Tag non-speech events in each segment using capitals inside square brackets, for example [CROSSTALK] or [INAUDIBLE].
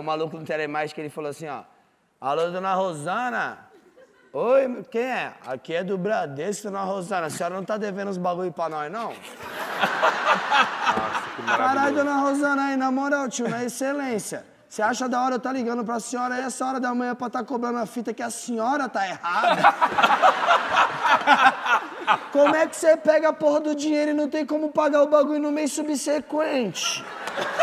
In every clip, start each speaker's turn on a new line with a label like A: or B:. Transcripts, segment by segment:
A: O maluco no telemágico, ele falou assim, ó. Alô, dona Rosana? Oi, quem é? Aqui é do Bradesco, dona Rosana. A senhora não tá devendo uns bagulho pra nós, não?
B: Nossa, que
A: Caralho, dona Rosana aí, na moral, tio, na excelência. Você acha da hora eu tá ligando pra senhora aí essa hora da manhã pra tá cobrando a fita que a senhora tá errada? [LAUGHS] Como é que você pega a porra do dinheiro e não tem como pagar o bagulho no mês subsequente?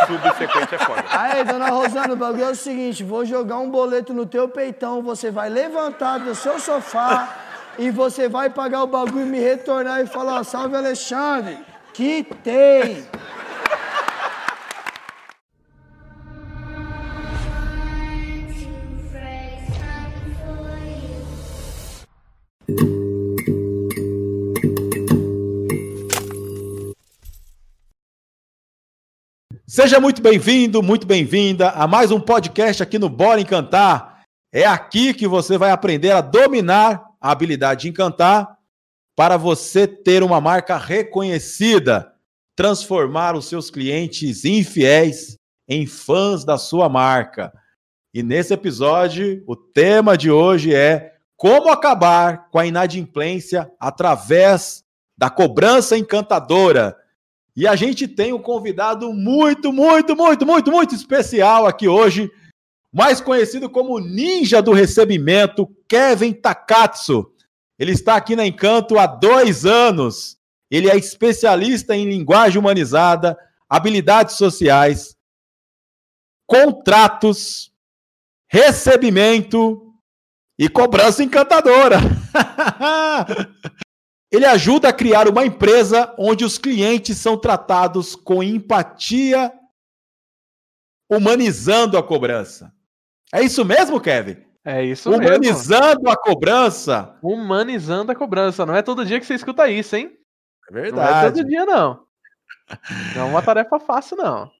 B: Subsequente é foda.
A: Aí, dona Rosana, o bagulho é o seguinte: vou jogar um boleto no teu peitão, você vai levantar do seu sofá e você vai pagar o bagulho e me retornar e falar: salve Alexandre, que tem.
C: Seja muito bem-vindo, muito bem-vinda a mais um podcast aqui no Bora Encantar. É aqui que você vai aprender a dominar a habilidade de encantar para você ter uma marca reconhecida, transformar os seus clientes infiéis em fãs da sua marca. E nesse episódio, o tema de hoje é como acabar com a inadimplência através da cobrança encantadora. E a gente tem um convidado muito, muito, muito, muito, muito especial aqui hoje, mais conhecido como Ninja do Recebimento, Kevin Takatsu. Ele está aqui na Encanto há dois anos. Ele é especialista em linguagem humanizada, habilidades sociais, contratos, recebimento e cobrança encantadora. [LAUGHS] Ele ajuda a criar uma empresa onde os clientes são tratados com empatia, humanizando a cobrança. É isso mesmo, Kevin?
D: É isso mesmo.
C: Humanizando a cobrança.
D: Humanizando a cobrança. Não é todo dia que você escuta isso, hein?
C: É
D: Não é
C: verdade.
D: todo dia, não. Não é uma tarefa fácil, não.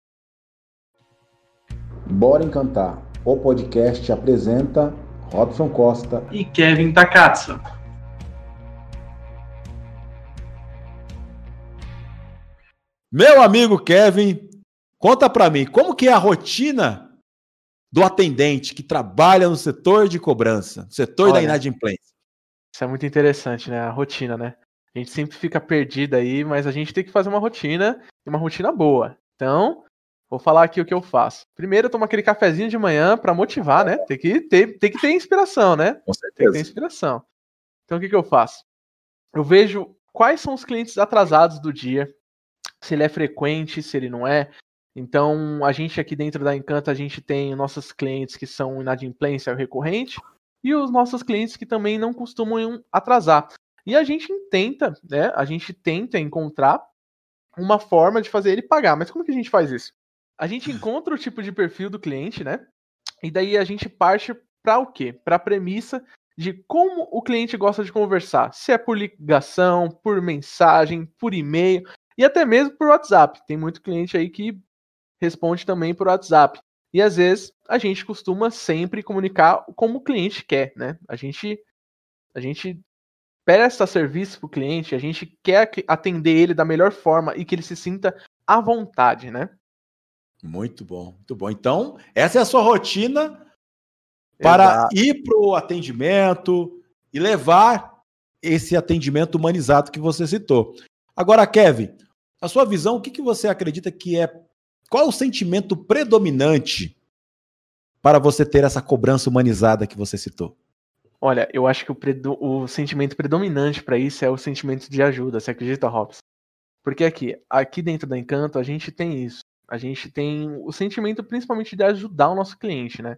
E: Bora Encantar. O podcast apresenta Robson Costa
F: e Kevin Takatsu.
C: Meu amigo Kevin, conta pra mim, como que é a rotina do atendente que trabalha no setor de cobrança, no setor da
D: Olha.
C: inadimplência?
D: Isso é muito interessante, né? A rotina, né? A gente sempre fica perdido aí, mas a gente tem que fazer uma rotina uma rotina boa. Então, vou falar aqui o que eu faço. Primeiro, eu tomo aquele cafezinho de manhã pra motivar, né? Tem que ter, tem que ter inspiração, né?
C: Com
D: Tem que ter
C: certeza.
D: inspiração. Então, o que, que eu faço? Eu vejo quais são os clientes atrasados do dia, se ele é frequente, se ele não é. Então, a gente aqui dentro da Encanto, a gente tem nossos clientes que são inadimplência recorrente e os nossos clientes que também não costumam atrasar. E a gente tenta, né? A gente tenta encontrar uma forma de fazer ele pagar. Mas como que a gente faz isso? A gente [LAUGHS] encontra o tipo de perfil do cliente, né? E daí a gente parte para o quê? Para a premissa de como o cliente gosta de conversar. Se é por ligação, por mensagem, por e-mail e até mesmo por WhatsApp. Tem muito cliente aí que responde também por WhatsApp. E às vezes a gente costuma sempre comunicar como o cliente quer, né? A gente a gente presta serviço para o cliente, a gente quer que- atender ele da melhor forma e que ele se sinta à vontade, né?
C: Muito bom, muito bom. Então, essa é a sua rotina para
D: Exato.
C: ir para o atendimento e levar esse atendimento humanizado que você citou. Agora, Kevin, a sua visão, o que, que você acredita que é. Qual é o sentimento predominante para você ter essa cobrança humanizada que você citou?
D: Olha, eu acho que o, o sentimento predominante para isso é o sentimento de ajuda, você acredita, Robson? Porque aqui, aqui dentro da Encanto, a gente tem isso. A gente tem o sentimento principalmente de ajudar o nosso cliente, né?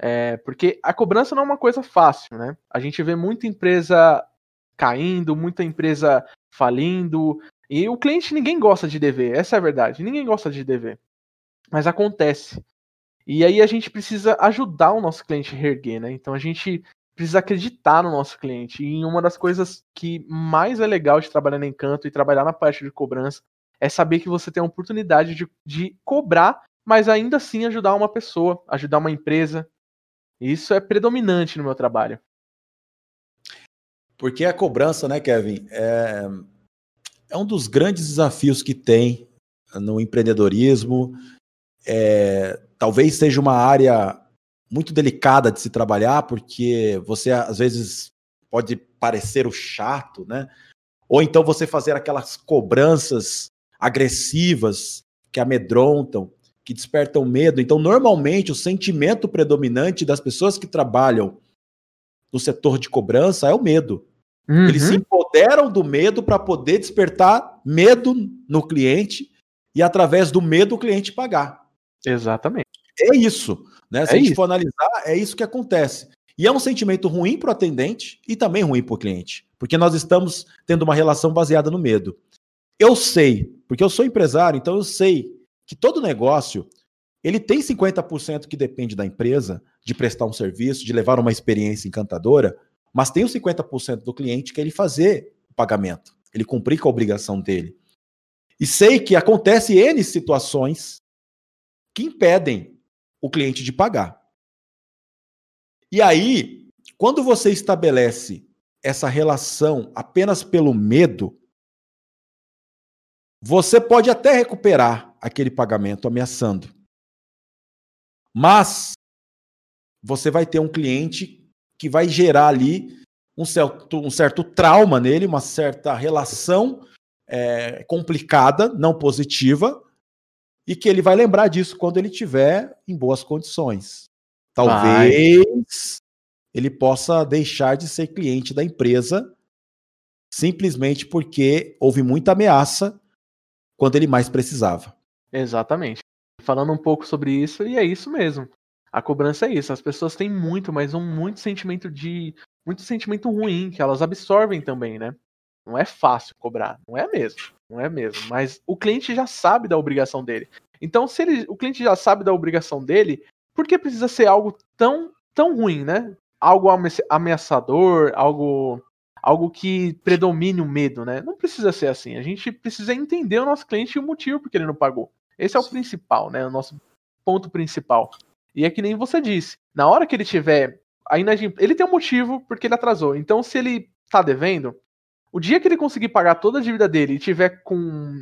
D: É, porque a cobrança não é uma coisa fácil, né? A gente vê muita empresa caindo, muita empresa falindo, e o cliente ninguém gosta de dever, essa é a verdade, ninguém gosta de dever. Mas acontece. E aí a gente precisa ajudar o nosso cliente a reerguer, né? Então a gente precisa acreditar no nosso cliente. E uma das coisas que mais é legal de trabalhar no Encanto e trabalhar na parte de cobrança é saber que você tem a oportunidade de, de cobrar, mas ainda assim ajudar uma pessoa, ajudar uma empresa. Isso é predominante no meu trabalho.
C: Porque a cobrança, né, Kevin, é, é um dos grandes desafios que tem no empreendedorismo. É, talvez seja uma área muito delicada de se trabalhar, porque você às vezes pode parecer o chato, né? Ou então você fazer aquelas cobranças agressivas que amedrontam, que despertam medo. Então, normalmente, o sentimento predominante das pessoas que trabalham no setor de cobrança é o medo. Uhum. Eles se empoderam do medo para poder despertar medo no cliente e, através do medo, o cliente pagar.
D: Exatamente.
C: É isso. Né? Se é a gente isso. for analisar, é isso que acontece. E é um sentimento ruim para o atendente e também ruim para o cliente, porque nós estamos tendo uma relação baseada no medo. Eu sei, porque eu sou empresário, então eu sei que todo negócio ele tem 50% que depende da empresa de prestar um serviço, de levar uma experiência encantadora, mas tem os 50% do cliente que é ele fazer o pagamento, ele cumprir com a obrigação dele. E sei que acontece N situações que impedem o cliente de pagar. E aí, quando você estabelece essa relação apenas pelo medo, você pode até recuperar aquele pagamento ameaçando. Mas você vai ter um cliente que vai gerar ali um certo, um certo trauma nele, uma certa relação é, complicada, não positiva, e que ele vai lembrar disso quando ele tiver em boas condições. Talvez ele possa deixar de ser cliente da empresa simplesmente porque houve muita ameaça quando ele mais precisava.
D: Exatamente. Falando um pouco sobre isso, e é isso mesmo. A cobrança é isso. As pessoas têm muito, mas um muito sentimento de. muito sentimento ruim, que elas absorvem também, né? Não é fácil cobrar. Não é mesmo. Não é mesmo. Mas o cliente já sabe da obrigação dele. Então, se ele, o cliente já sabe da obrigação dele, por que precisa ser algo tão, tão ruim, né? Algo ameaçador, algo algo que predomine o medo, né? Não precisa ser assim. A gente precisa entender o nosso cliente e o motivo porque ele não pagou. Esse é o principal, né? O nosso ponto principal. E é que nem você disse. Na hora que ele tiver a ele tem um motivo porque ele atrasou. Então, se ele tá devendo, o dia que ele conseguir pagar toda a dívida dele e tiver com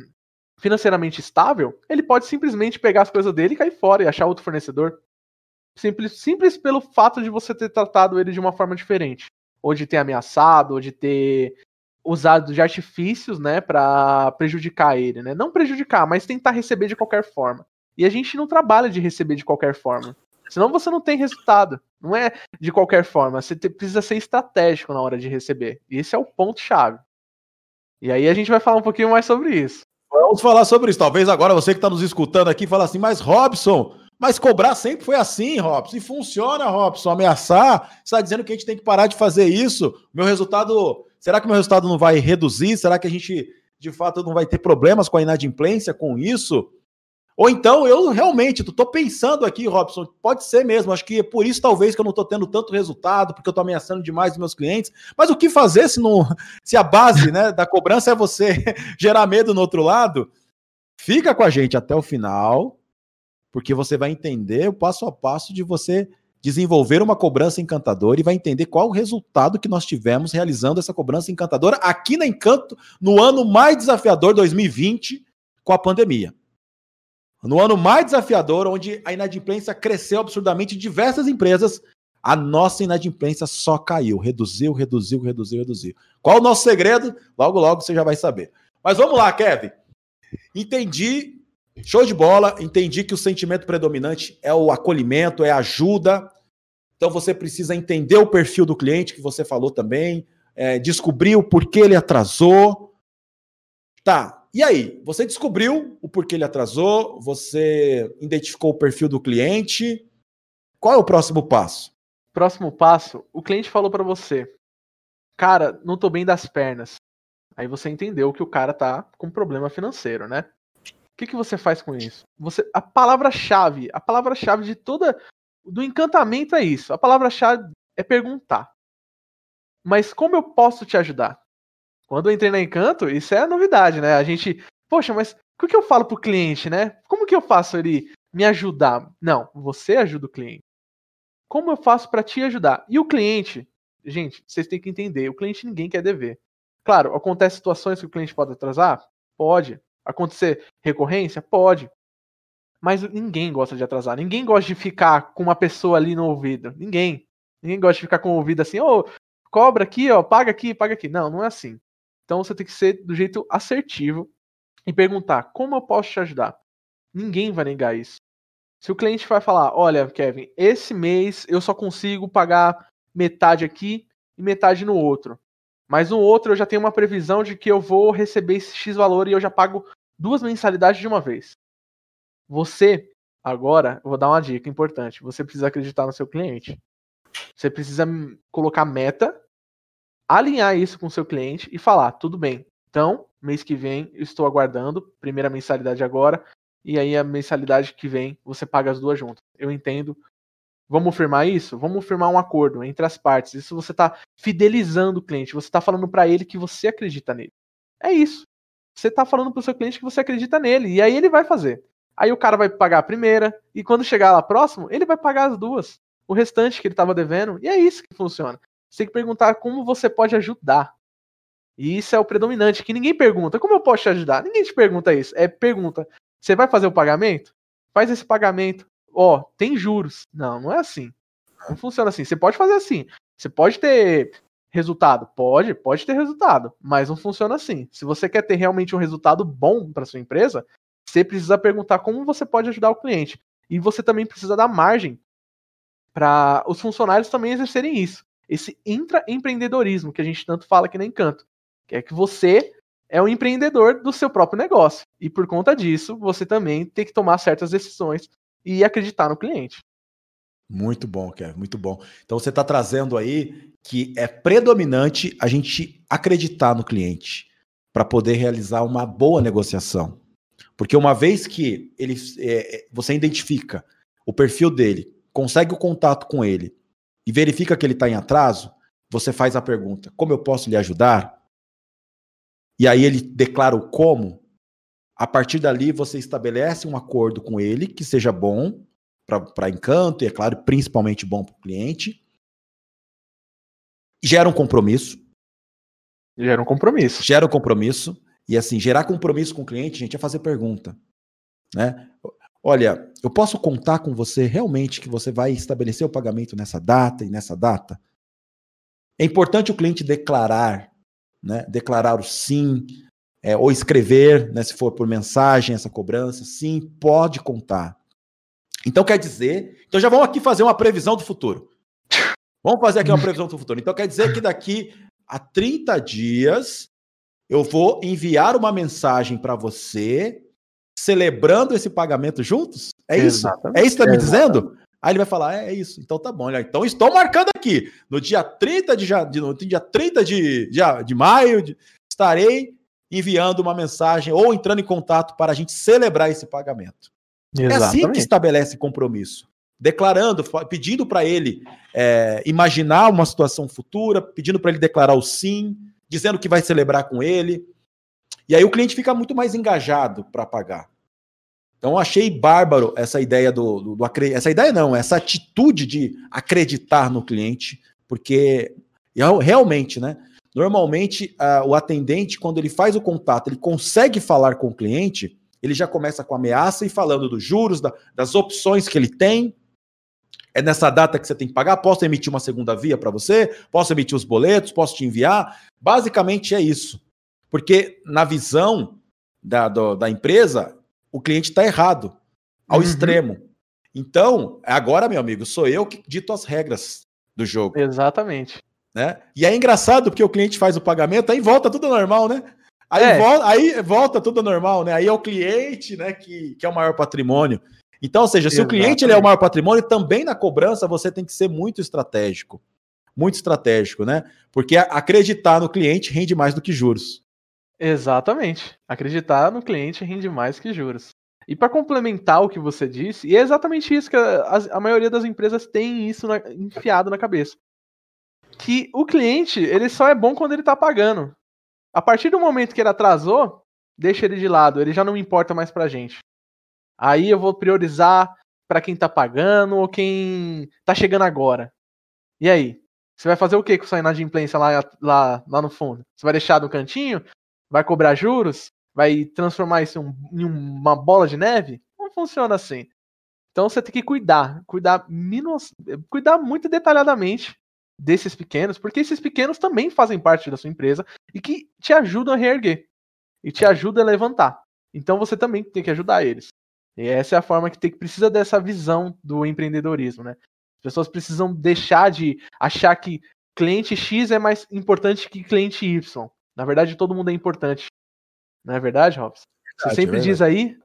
D: financeiramente estável, ele pode simplesmente pegar as coisas dele e cair fora e achar outro fornecedor. Simples, simples pelo fato de você ter tratado ele de uma forma diferente. Ou de ter ameaçado, ou de ter usado de artifícios, né, para prejudicar ele, né? Não prejudicar, mas tentar receber de qualquer forma. E a gente não trabalha de receber de qualquer forma. Senão você não tem resultado. Não é de qualquer forma. Você precisa ser estratégico na hora de receber. E esse é o ponto-chave. E aí a gente vai falar um pouquinho mais sobre isso.
C: Vamos falar sobre isso. Talvez agora você que está nos escutando aqui fala assim, mas Robson, mas cobrar sempre foi assim, Robson. E funciona, Robson. Ameaçar, está dizendo que a gente tem que parar de fazer isso. Meu resultado. Será que meu resultado não vai reduzir? Será que a gente, de fato, não vai ter problemas com a inadimplência com isso? Ou então eu realmente estou pensando aqui, Robson, pode ser mesmo. Acho que é por isso, talvez, que eu não estou tendo tanto resultado, porque eu estou ameaçando demais os meus clientes. Mas o que fazer se, não, [LAUGHS] se a base né, da cobrança é você [LAUGHS] gerar medo no outro lado? Fica com a gente até o final, porque você vai entender o passo a passo de você desenvolver uma cobrança encantadora e vai entender qual o resultado que nós tivemos realizando essa cobrança encantadora aqui na Encanto, no ano mais desafiador 2020 com a pandemia. No ano mais desafiador, onde a inadimplência cresceu absurdamente em diversas empresas, a nossa inadimplência só caiu, reduziu, reduziu, reduziu, reduziu. Qual o nosso segredo? Logo, logo você já vai saber. Mas vamos lá, Kevin. Entendi Show de bola, entendi que o sentimento predominante é o acolhimento, é a ajuda. Então você precisa entender o perfil do cliente, que você falou também, é, descobrir o porquê ele atrasou. Tá, e aí? Você descobriu o porquê ele atrasou, você identificou o perfil do cliente. Qual é o próximo passo?
D: Próximo passo, o cliente falou para você: Cara, não tô bem das pernas. Aí você entendeu que o cara tá com problema financeiro, né? O que, que você faz com isso? Você, a palavra-chave, a palavra-chave de toda do encantamento é isso. A palavra-chave é perguntar. Mas como eu posso te ajudar? Quando eu entrei na Encanto, isso é a novidade, né? A gente, poxa, mas o que eu falo pro cliente, né? Como que eu faço ele me ajudar? Não, você ajuda o cliente. Como eu faço para te ajudar? E o cliente, gente, vocês têm que entender, o cliente ninguém quer dever. Claro, acontece situações que o cliente pode atrasar? Pode. Acontecer recorrência? Pode. Mas ninguém gosta de atrasar. Ninguém gosta de ficar com uma pessoa ali no ouvido. Ninguém. Ninguém gosta de ficar com o ouvido assim, ô, oh, cobra aqui, ó, paga aqui, paga aqui. Não, não é assim. Então você tem que ser do jeito assertivo e perguntar como eu posso te ajudar. Ninguém vai negar isso. Se o cliente vai falar, olha, Kevin, esse mês eu só consigo pagar metade aqui e metade no outro. Mas no outro eu já tenho uma previsão de que eu vou receber esse X valor e eu já pago duas mensalidades de uma vez. Você, agora, vou dar uma dica importante. Você precisa acreditar no seu cliente. Você precisa colocar meta, alinhar isso com o seu cliente e falar: tudo bem, então, mês que vem eu estou aguardando, primeira mensalidade agora, e aí a mensalidade que vem você paga as duas juntas. Eu entendo. Vamos firmar isso? Vamos firmar um acordo entre as partes. Isso você está fidelizando o cliente, você está falando para ele que você acredita nele. É isso. Você está falando para o seu cliente que você acredita nele, e aí ele vai fazer. Aí o cara vai pagar a primeira, e quando chegar lá próximo, ele vai pagar as duas. O restante que ele estava devendo, e é isso que funciona. Você tem que perguntar como você pode ajudar. E isso é o predominante, que ninguém pergunta. Como eu posso te ajudar? Ninguém te pergunta isso. É pergunta. Você vai fazer o pagamento? Faz esse pagamento. Ó, oh, tem juros. Não, não é assim. Não funciona assim. Você pode fazer assim. Você pode ter resultado? Pode, pode ter resultado, mas não funciona assim. Se você quer ter realmente um resultado bom para sua empresa, você precisa perguntar como você pode ajudar o cliente. E você também precisa dar margem para os funcionários também exercerem isso. Esse intraempreendedorismo que a gente tanto fala aqui no Encanto. Que é que você é um empreendedor do seu próprio negócio. E por conta disso, você também tem que tomar certas decisões e acreditar no cliente.
C: Muito bom, Kevin, muito bom. Então você está trazendo aí que é predominante a gente acreditar no cliente para poder realizar uma boa negociação. Porque uma vez que ele, é, é, você identifica o perfil dele, consegue o contato com ele e verifica que ele está em atraso, você faz a pergunta: como eu posso lhe ajudar? E aí ele declara o como. A partir dali, você estabelece um acordo com ele que seja bom para encanto e, é claro, principalmente bom para o cliente. Gera um compromisso.
D: Gera um compromisso.
C: Gera um compromisso. E assim, gerar compromisso com o cliente, gente, é fazer pergunta. Né? Olha, eu posso contar com você realmente que você vai estabelecer o pagamento nessa data e nessa data? É importante o cliente declarar, né? Declarar o sim, é, ou escrever, né, se for por mensagem, essa cobrança, sim, pode contar. Então quer dizer, então já vamos aqui fazer uma previsão do futuro. Vamos fazer aqui uma [LAUGHS] previsão do futuro. Então quer dizer que daqui a 30 dias eu vou enviar uma mensagem para você celebrando esse pagamento juntos? É isso? Exatamente. É isso que está me dizendo? Aí ele vai falar: é, é isso, então tá bom. Então estou marcando aqui. No dia 30 de, de, no dia 30 de, de, de maio, de, estarei enviando uma mensagem ou entrando em contato para a gente celebrar esse pagamento. Exatamente. É assim que estabelece compromisso. Declarando, pedindo para ele é, imaginar uma situação futura, pedindo para ele declarar o sim, dizendo que vai celebrar com ele. E aí o cliente fica muito mais engajado para pagar. Então achei bárbaro essa ideia do, do, do, essa ideia não, essa atitude de acreditar no cliente, porque realmente, né? Normalmente o atendente quando ele faz o contato, ele consegue falar com o cliente, ele já começa com ameaça e falando dos juros, da, das opções que ele tem. É nessa data que você tem que pagar. Posso emitir uma segunda via para você? Posso emitir os boletos? Posso te enviar? Basicamente é isso. Porque na visão da, do, da empresa, o cliente está errado, ao uhum. extremo. Então, agora, meu amigo, sou eu que dito as regras do jogo.
D: Exatamente.
C: Né? E é engraçado porque o cliente faz o pagamento, aí volta tudo normal, né? Aí, é. volta, aí volta tudo normal, né? Aí é o cliente, né, que, que é o maior patrimônio. Então, ou seja, se Exatamente. o cliente ele é o maior patrimônio, também na cobrança você tem que ser muito estratégico. Muito estratégico, né? Porque acreditar no cliente rende mais do que juros.
D: Exatamente. Acreditar no cliente rende mais que juros. E para complementar o que você disse, e é exatamente isso que a, a maioria das empresas tem isso na, enfiado na cabeça. Que o cliente, ele só é bom quando ele está pagando. A partir do momento que ele atrasou, deixa ele de lado, ele já não importa mais pra gente. Aí eu vou priorizar para quem tá pagando ou quem tá chegando agora. E aí? Você vai fazer o que com sua inadimplência lá, lá, lá no fundo? Você vai deixar no cantinho? Vai cobrar juros? Vai transformar isso em uma bola de neve? Não funciona assim. Então você tem que cuidar, cuidar, minus, cuidar muito detalhadamente desses pequenos, porque esses pequenos também fazem parte da sua empresa e que te ajudam a reerguer e te ajudam a levantar. Então você também tem que ajudar eles. E essa é a forma que tem que precisa dessa visão do empreendedorismo, né? As pessoas precisam deixar de achar que cliente X é mais importante que cliente Y. Na verdade, todo mundo é importante. Não é verdade, Robson? Você
C: Verdade,
D: sempre
C: é
D: diz aí,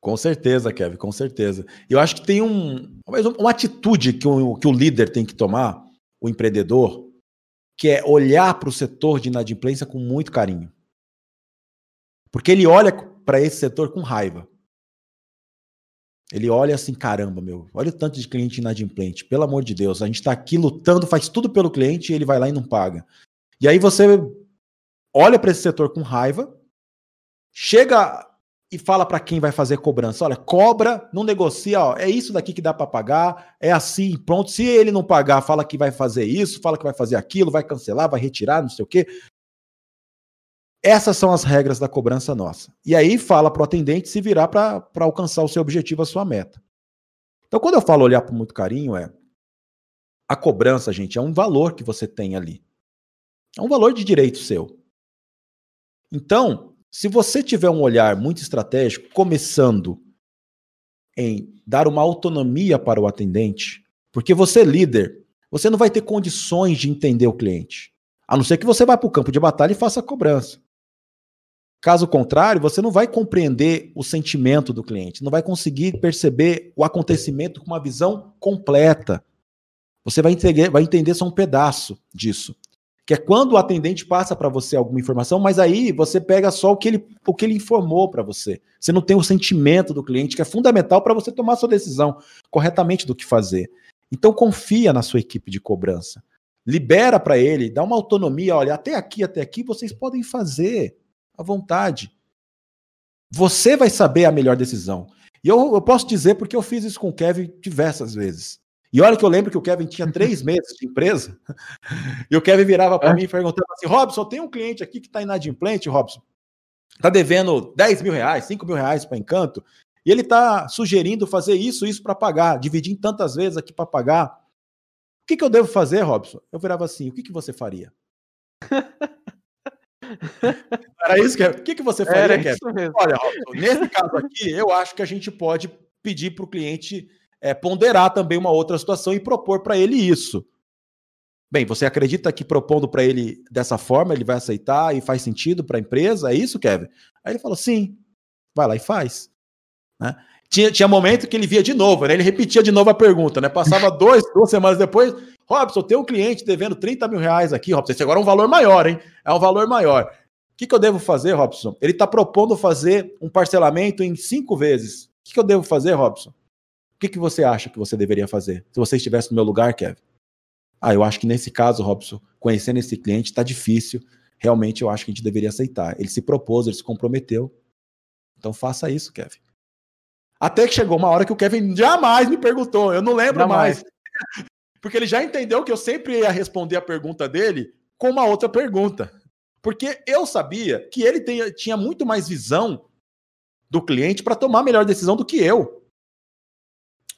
C: Com certeza, Kevin, com certeza. Eu acho que tem um, uma atitude que o, que o líder tem que tomar, o empreendedor, que é olhar para o setor de inadimplência com muito carinho. Porque ele olha para esse setor com raiva. Ele olha assim, caramba, meu, olha o tanto de cliente inadimplente. Pelo amor de Deus, a gente está aqui lutando, faz tudo pelo cliente e ele vai lá e não paga. E aí você olha para esse setor com raiva, chega e fala para quem vai fazer cobrança, olha, cobra, não negocia, ó, é isso daqui que dá para pagar, é assim, pronto. Se ele não pagar, fala que vai fazer isso, fala que vai fazer aquilo, vai cancelar, vai retirar, não sei o quê. Essas são as regras da cobrança nossa. E aí fala para o atendente se virar para alcançar o seu objetivo, a sua meta. Então, quando eu falo olhar com muito carinho, é a cobrança, gente, é um valor que você tem ali. É um valor de direito seu. Então, se você tiver um olhar muito estratégico, começando em dar uma autonomia para o atendente, porque você, líder, você não vai ter condições de entender o cliente. A não ser que você vá para o campo de batalha e faça a cobrança. Caso contrário, você não vai compreender o sentimento do cliente, não vai conseguir perceber o acontecimento com uma visão completa. Você vai entender, vai entender só um pedaço disso. Que é quando o atendente passa para você alguma informação, mas aí você pega só o que ele, o que ele informou para você. Você não tem o sentimento do cliente, que é fundamental para você tomar sua decisão corretamente do que fazer. Então confia na sua equipe de cobrança. Libera para ele, dá uma autonomia, olha, até aqui, até aqui vocês podem fazer à vontade. Você vai saber a melhor decisão. E eu, eu posso dizer porque eu fiz isso com o Kevin diversas vezes. E olha que eu lembro que o Kevin tinha três [LAUGHS] meses de empresa, [LAUGHS] e o Kevin virava para
D: É.
C: mim e perguntava assim: Robson, tem um cliente aqui que está inadimplente, Robson. Está devendo 10 mil reais, 5 mil reais para encanto, e ele está sugerindo fazer isso, isso para pagar, dividir em tantas vezes aqui para pagar. O que, que eu devo fazer, Robson? Eu virava assim: o que, que você faria? [LAUGHS] Era isso, Kevin? O que, que você faria, Kevin? Olha, Robson, nesse caso aqui, eu acho que a gente pode pedir para o cliente é, ponderar também uma outra situação e propor para ele isso. Bem, você acredita que propondo para ele dessa forma ele vai aceitar e faz sentido para a empresa? É isso, Kevin? Aí ele falou: sim, vai lá e faz. Né? Tinha, tinha momento que ele via de novo, né? ele repetia de novo a pergunta, né? Passava [LAUGHS] dois, duas semanas depois, Robson, tem um cliente devendo 30 mil reais aqui, Robson. Esse agora é um valor maior, hein? É um valor maior. O que, que eu devo fazer, Robson? Ele está propondo fazer um parcelamento em cinco vezes. O que, que eu devo fazer, Robson? O que, que você acha que você deveria fazer? Se você estivesse no meu lugar, Kevin? Ah, eu acho que nesse caso, Robson, conhecendo esse cliente, está difícil. Realmente, eu acho que a gente deveria aceitar. Ele se propôs, ele se comprometeu. Então, faça isso, Kevin. Até que chegou uma hora que o Kevin jamais me perguntou. Eu não lembro
D: Jamais.
C: mais. [LAUGHS] Porque ele já entendeu que eu sempre ia responder a pergunta dele com uma outra pergunta. Porque eu sabia que ele tinha muito mais visão do cliente para tomar a melhor decisão do que eu.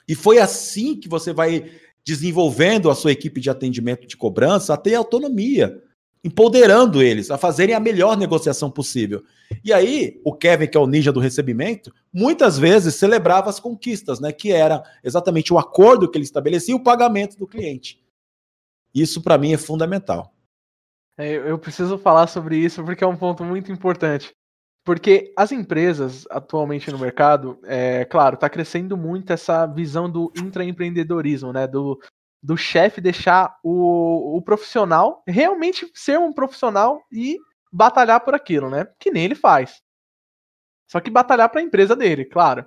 C: E foi assim que você vai desenvolvendo a sua equipe de atendimento de cobrança a ter autonomia, empoderando eles a fazerem a melhor negociação possível. E aí, o Kevin, que é o ninja do recebimento, muitas vezes celebrava as conquistas, né, que era exatamente o acordo que ele estabelecia e o pagamento do cliente. Isso para mim é fundamental.
D: É, eu preciso falar sobre isso porque é um ponto muito importante. Porque as empresas atualmente no mercado, é claro, está crescendo muito essa visão do intraempreendedorismo, né? Do, do chefe deixar o, o profissional realmente ser um profissional e batalhar por aquilo, né? Que nem ele faz. Só que batalhar para a empresa dele, claro.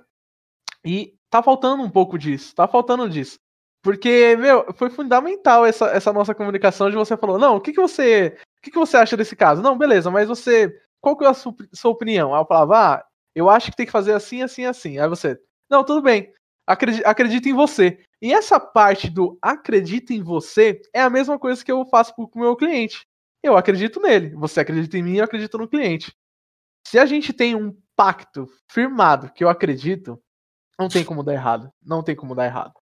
D: E tá faltando um pouco disso, tá faltando disso. Porque, meu, foi fundamental essa, essa nossa comunicação de você falou, não, o que, que você. O que, que você acha desse caso? Não, beleza, mas você. Qual que é a sua, opinião? Aí eu falava, ah, eu acho que tem que fazer assim, assim, assim. Aí você, não, tudo bem. Acredita, acredita em você. E essa parte do acredita em você é a mesma coisa que eu faço com o meu cliente. Eu acredito nele. Você acredita em mim, eu acredito no cliente. Se a gente tem um pacto firmado que eu acredito, não tem como dar errado. Não tem como dar errado.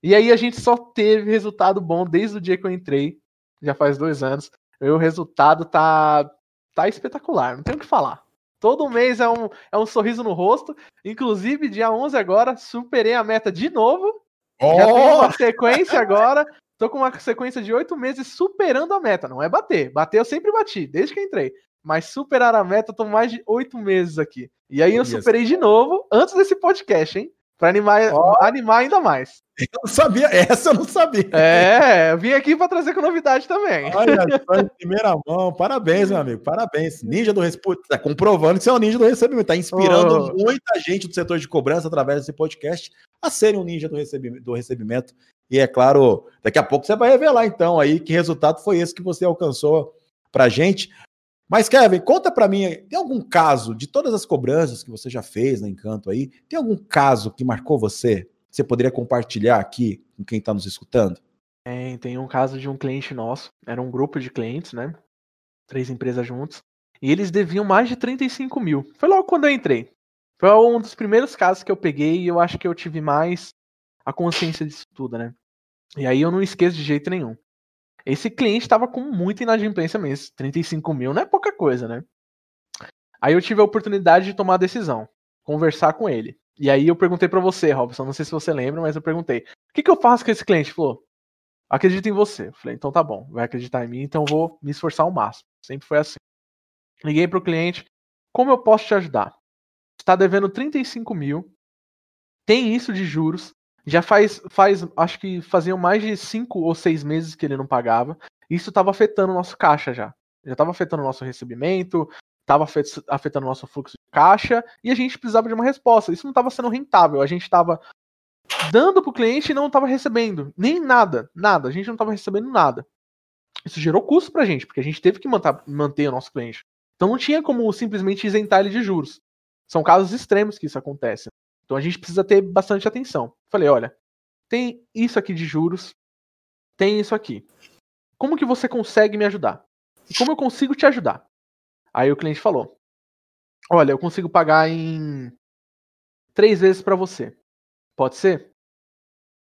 D: E aí a gente só teve resultado bom desde o dia que eu entrei, já faz dois anos. E o resultado tá, tá espetacular, não tem o que falar. Todo mês é um, é um sorriso no rosto. Inclusive, dia 11 agora, superei a meta de novo. Oh! Já tenho uma sequência agora. Tô com uma sequência de oito meses superando a meta. Não é bater. Bater eu sempre bati, desde que entrei. Mas superar a meta, tô mais de oito meses aqui. E aí eu superei de novo antes desse podcast, hein? Pra animar, oh. animar ainda mais.
C: Eu não sabia, essa eu não sabia.
D: É, eu vim aqui para trazer com novidade também.
C: Olha só em primeira mão, parabéns, meu amigo, parabéns. Ninja do Recebimento, tá comprovando que você é um ninja do recebimento, tá inspirando oh. muita gente do setor de cobrança através desse podcast a serem um ninja do recebimento, do recebimento. E é claro, daqui a pouco você vai revelar então aí que resultado foi esse que você alcançou pra gente. Mas, Kevin, conta para mim, tem algum caso de todas as cobranças que você já fez na Encanto aí, tem algum caso que marcou você? Você poderia compartilhar aqui com quem está nos escutando?
D: Tem, tem um caso de um cliente nosso, era um grupo de clientes, né? Três empresas juntos, e eles deviam mais de 35 mil. Foi logo quando eu entrei. Foi um dos primeiros casos que eu peguei e eu acho que eu tive mais a consciência disso tudo, né? E aí eu não esqueço de jeito nenhum. Esse cliente estava com muita inadimplência mesmo. 35 mil não é pouca coisa, né? Aí eu tive a oportunidade de tomar a decisão, conversar com ele. E aí eu perguntei para você, Robson, não sei se você lembra, mas eu perguntei: o que, que eu faço com esse cliente? Ele falou: acredito em você. Eu falei: então tá bom, vai acreditar em mim, então eu vou me esforçar ao máximo. Sempre foi assim. Liguei pro cliente: como eu posso te ajudar? Está devendo 35 mil, tem isso de juros, já faz, faz, acho que faziam mais de cinco ou seis meses que ele não pagava. Isso estava afetando o nosso caixa já. Já estava afetando o nosso recebimento, estava afetando o nosso fluxo de caixa e a gente precisava de uma resposta. Isso não estava sendo rentável. A gente estava dando para o cliente e não estava recebendo nem nada, nada. A gente não estava recebendo nada. Isso gerou custo para a gente, porque a gente teve que manter, manter o nosso cliente. Então não tinha como simplesmente isentar ele de juros. São casos extremos que isso acontece. Então a gente precisa ter bastante atenção. Falei, olha, tem isso aqui de juros, tem isso aqui. Como que você consegue me ajudar? E como eu consigo te ajudar? Aí o cliente falou: Olha, eu consigo pagar em três vezes para você. Pode ser?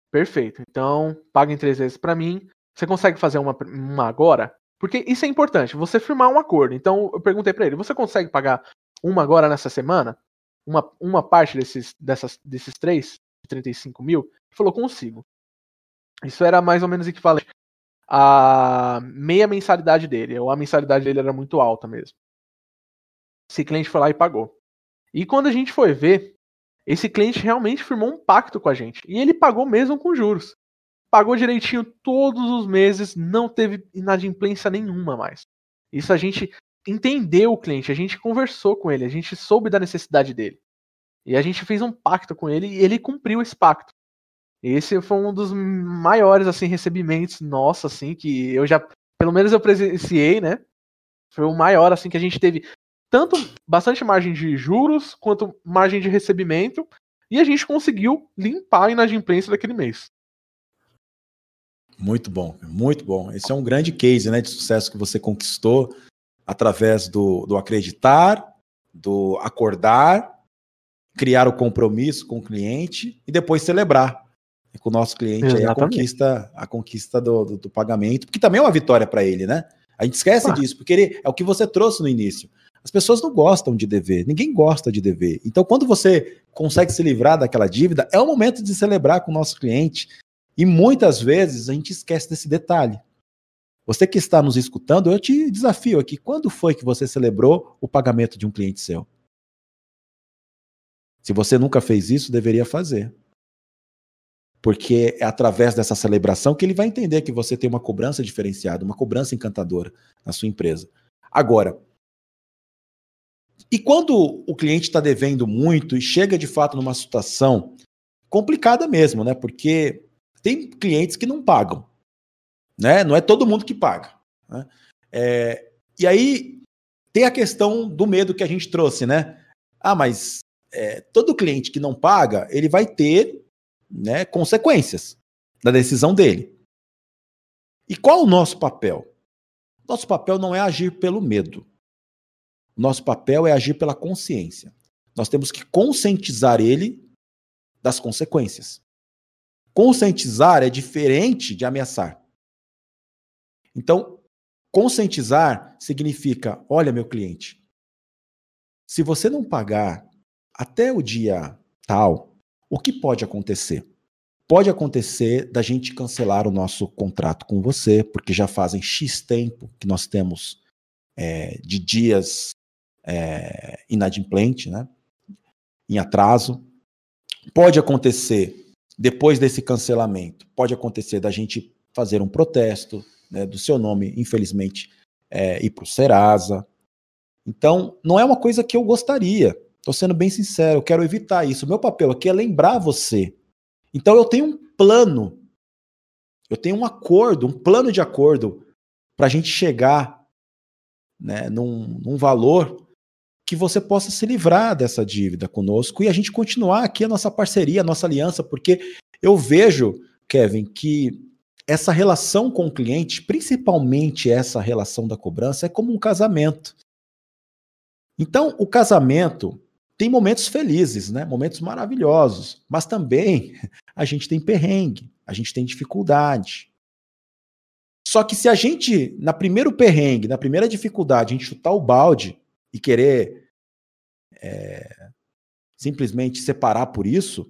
D: Perfeito. Então, paga em três vezes para mim. Você consegue fazer uma, uma agora? Porque isso é importante, você firmar um acordo. Então, eu perguntei para ele: Você consegue pagar uma agora nessa semana? Uma, uma parte desses, dessas, desses três, de 35 mil, falou, consigo. Isso era mais ou menos equivalente a meia mensalidade dele, ou a mensalidade dele era muito alta mesmo. Esse cliente foi lá e pagou. E quando a gente foi ver, esse cliente realmente firmou um pacto com a gente. E ele pagou mesmo com juros. Pagou direitinho todos os meses, não teve inadimplência nenhuma mais. Isso a gente entendeu o cliente, a gente conversou com ele, a gente soube da necessidade dele. E a gente fez um pacto com ele e ele cumpriu esse pacto. Esse foi um dos maiores assim recebimentos nossa assim que eu já, pelo menos eu presenciei, né? Foi o maior assim que a gente teve tanto bastante margem de juros quanto margem de recebimento e a gente conseguiu limpar a inadimplência daquele mês.
C: Muito bom, muito bom. Esse é um grande case né, de sucesso que você conquistou através do, do acreditar, do acordar, criar o compromisso com o cliente e depois celebrar com o nosso cliente aí a conquista, a conquista do, do, do, pagamento, porque também é uma vitória para ele, né? A gente esquece ah. disso, porque ele é o que você trouxe no início. As pessoas não gostam de dever, ninguém gosta de dever. Então, quando você consegue se livrar daquela dívida, é o momento de celebrar com o nosso cliente. E muitas vezes a gente esquece desse detalhe. Você que está nos escutando, eu te desafio aqui. Quando foi que você celebrou o pagamento de um cliente seu? Se você nunca fez isso, deveria fazer. Porque é através dessa celebração que ele vai entender que você tem uma cobrança diferenciada, uma cobrança encantadora na sua empresa. Agora, e quando o cliente está devendo muito e chega de fato numa situação complicada mesmo, né? Porque tem clientes que não pagam. Né? Não é todo mundo que paga. Né? É, e aí tem a questão do medo que a gente trouxe, né? Ah, mas é, todo cliente que não paga, ele vai ter né, consequências da decisão dele. E qual o nosso papel? Nosso papel não é agir pelo medo. Nosso papel é agir pela consciência. nós temos que conscientizar ele das consequências. Conscientizar é diferente de ameaçar. Então, conscientizar significa: olha, meu cliente, se você não pagar até o dia tal, o que pode acontecer? Pode acontecer da gente cancelar o nosso contrato com você, porque já fazem X tempo que nós temos é, de dias é, inadimplente, né? em atraso. Pode acontecer, depois desse cancelamento, pode acontecer da gente fazer um protesto, né, do seu nome, infelizmente, é, ir para o Serasa. Então, não é uma coisa que eu gostaria. Estou sendo bem sincero, eu quero evitar isso. Meu papel aqui é lembrar você. Então, eu tenho um plano, eu tenho um acordo, um plano de acordo para a gente chegar né, num, num valor que você possa se livrar dessa dívida conosco e a gente continuar aqui a nossa parceria, a nossa aliança, porque eu vejo, Kevin, que essa relação com o cliente, principalmente essa relação da cobrança, é como um casamento. Então, o casamento tem momentos felizes, né? Momentos maravilhosos, mas também [LAUGHS] a gente tem perrengue, a gente tem dificuldade. Só que se a gente, na primeiro perrengue, na primeira dificuldade, a gente chutar o balde e querer é, simplesmente separar por isso,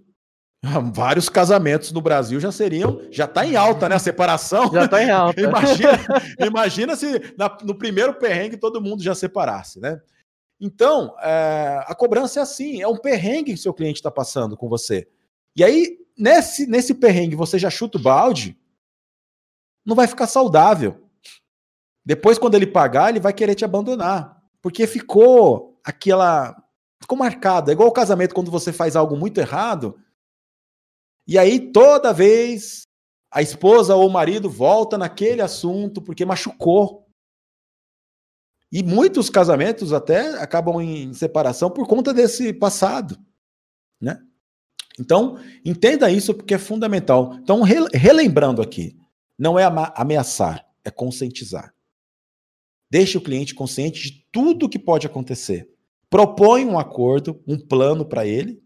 C: [LAUGHS] vários casamentos no Brasil já seriam, já está em alta, né? A separação.
D: Já está em alta. [LAUGHS]
C: imagina, imagina se na, no primeiro perrengue todo mundo já separasse, né? Então, é, a cobrança é assim, é um perrengue que seu cliente está passando com você. E aí, nesse, nesse perrengue, você já chuta o balde, não vai ficar saudável. Depois, quando ele pagar, ele vai querer te abandonar. Porque ficou aquela. Ficou marcado. É igual o casamento quando você faz algo muito errado. E aí, toda vez, a esposa ou o marido volta naquele assunto porque machucou. E muitos casamentos até acabam em separação por conta desse passado, né? Então, entenda isso porque é fundamental. Então, relembrando aqui, não é ameaçar, é conscientizar. Deixe o cliente consciente de tudo o que pode acontecer. Propõe um acordo, um plano para ele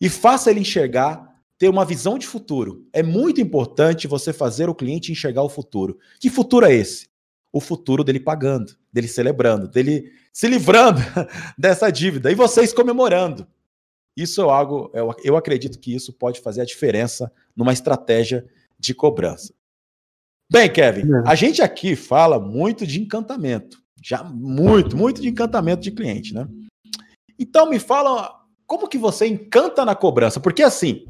C: e faça ele enxergar, ter uma visão de futuro. É muito importante você fazer o cliente enxergar o futuro. Que futuro é esse? O futuro dele pagando, dele celebrando, dele se livrando [LAUGHS] dessa dívida e vocês comemorando. Isso é algo, eu, acredito que isso pode fazer a diferença numa estratégia de cobrança. Bem, Kevin, é. a gente aqui fala muito de encantamento. Já muito, muito de encantamento de cliente, né? Então me fala como que você encanta na cobrança? Porque assim,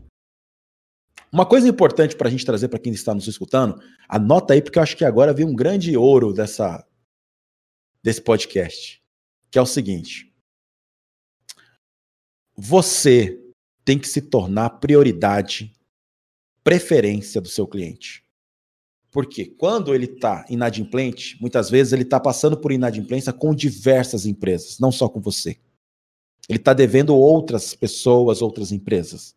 C: uma coisa importante para a gente trazer para quem está nos escutando, anota aí, porque eu acho que agora vem um grande ouro dessa, desse podcast, que é o seguinte: você tem que se tornar prioridade, preferência do seu cliente. Porque quando ele está inadimplente, muitas vezes ele está passando por inadimplência com diversas empresas, não só com você. Ele está devendo outras pessoas, outras empresas.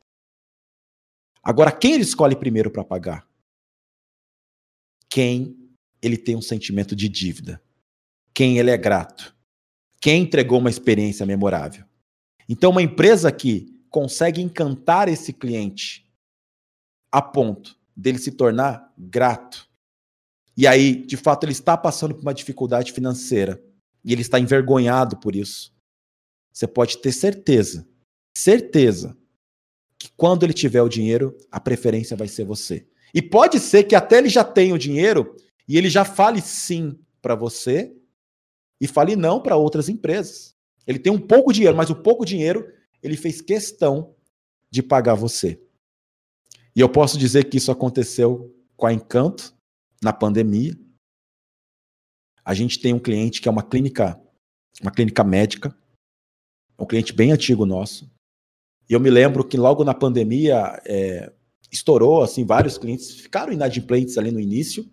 C: Agora, quem ele escolhe primeiro para pagar? Quem ele tem um sentimento de dívida. Quem ele é grato. Quem entregou uma experiência memorável. Então, uma empresa que consegue encantar esse cliente a ponto dele se tornar grato, e aí, de fato, ele está passando por uma dificuldade financeira e ele está envergonhado por isso. Você pode ter certeza, certeza, quando ele tiver o dinheiro, a preferência vai ser você. E pode ser que até ele já tenha o dinheiro e ele já fale sim para você e fale não para outras empresas. Ele tem um pouco de dinheiro, mas o pouco dinheiro ele fez questão de pagar você. E eu posso dizer que isso aconteceu com a Encanto, na pandemia. A gente tem um cliente que é uma clínica, uma clínica médica, um cliente bem antigo nosso. E eu me lembro que logo na pandemia é, estourou, assim, vários clientes ficaram inadimplentes ali no início.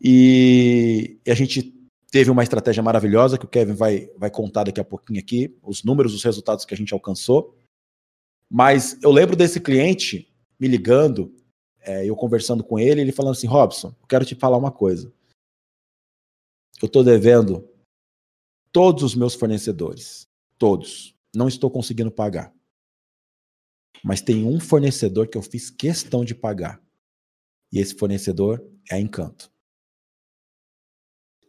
C: E, e a gente teve uma estratégia maravilhosa que o Kevin vai, vai contar daqui a pouquinho aqui, os números, os resultados que a gente alcançou. Mas eu lembro desse cliente me ligando é, eu conversando com ele, ele falando assim: Robson, quero te falar uma coisa. Eu estou devendo todos os meus fornecedores. Todos. não estou conseguindo pagar. Mas tem um fornecedor que eu fiz questão de pagar. E esse fornecedor é a Encanto.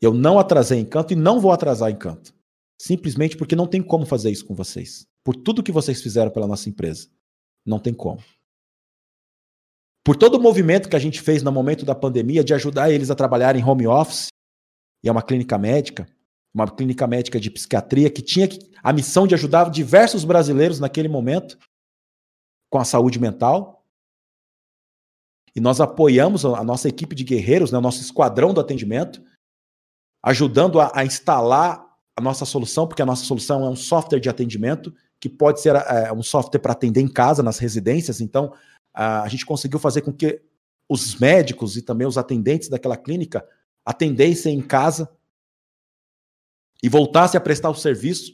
C: Eu não atrasei Encanto e não vou atrasar Encanto. Simplesmente porque não tem como fazer isso com vocês. Por tudo que vocês fizeram pela nossa empresa. Não tem como. Por todo o movimento que a gente fez no momento da pandemia de ajudar eles a trabalhar em home office, e é uma clínica médica, uma clínica médica de psiquiatria que tinha a missão de ajudar diversos brasileiros naquele momento com a saúde mental. E nós apoiamos a nossa equipe de guerreiros, né, o nosso esquadrão do atendimento, ajudando a, a instalar a nossa solução, porque a nossa solução é um software de atendimento que pode ser é, um software para atender em casa, nas residências. Então, a gente conseguiu fazer com que os médicos e também os atendentes daquela clínica atendessem em casa e voltassem a prestar o serviço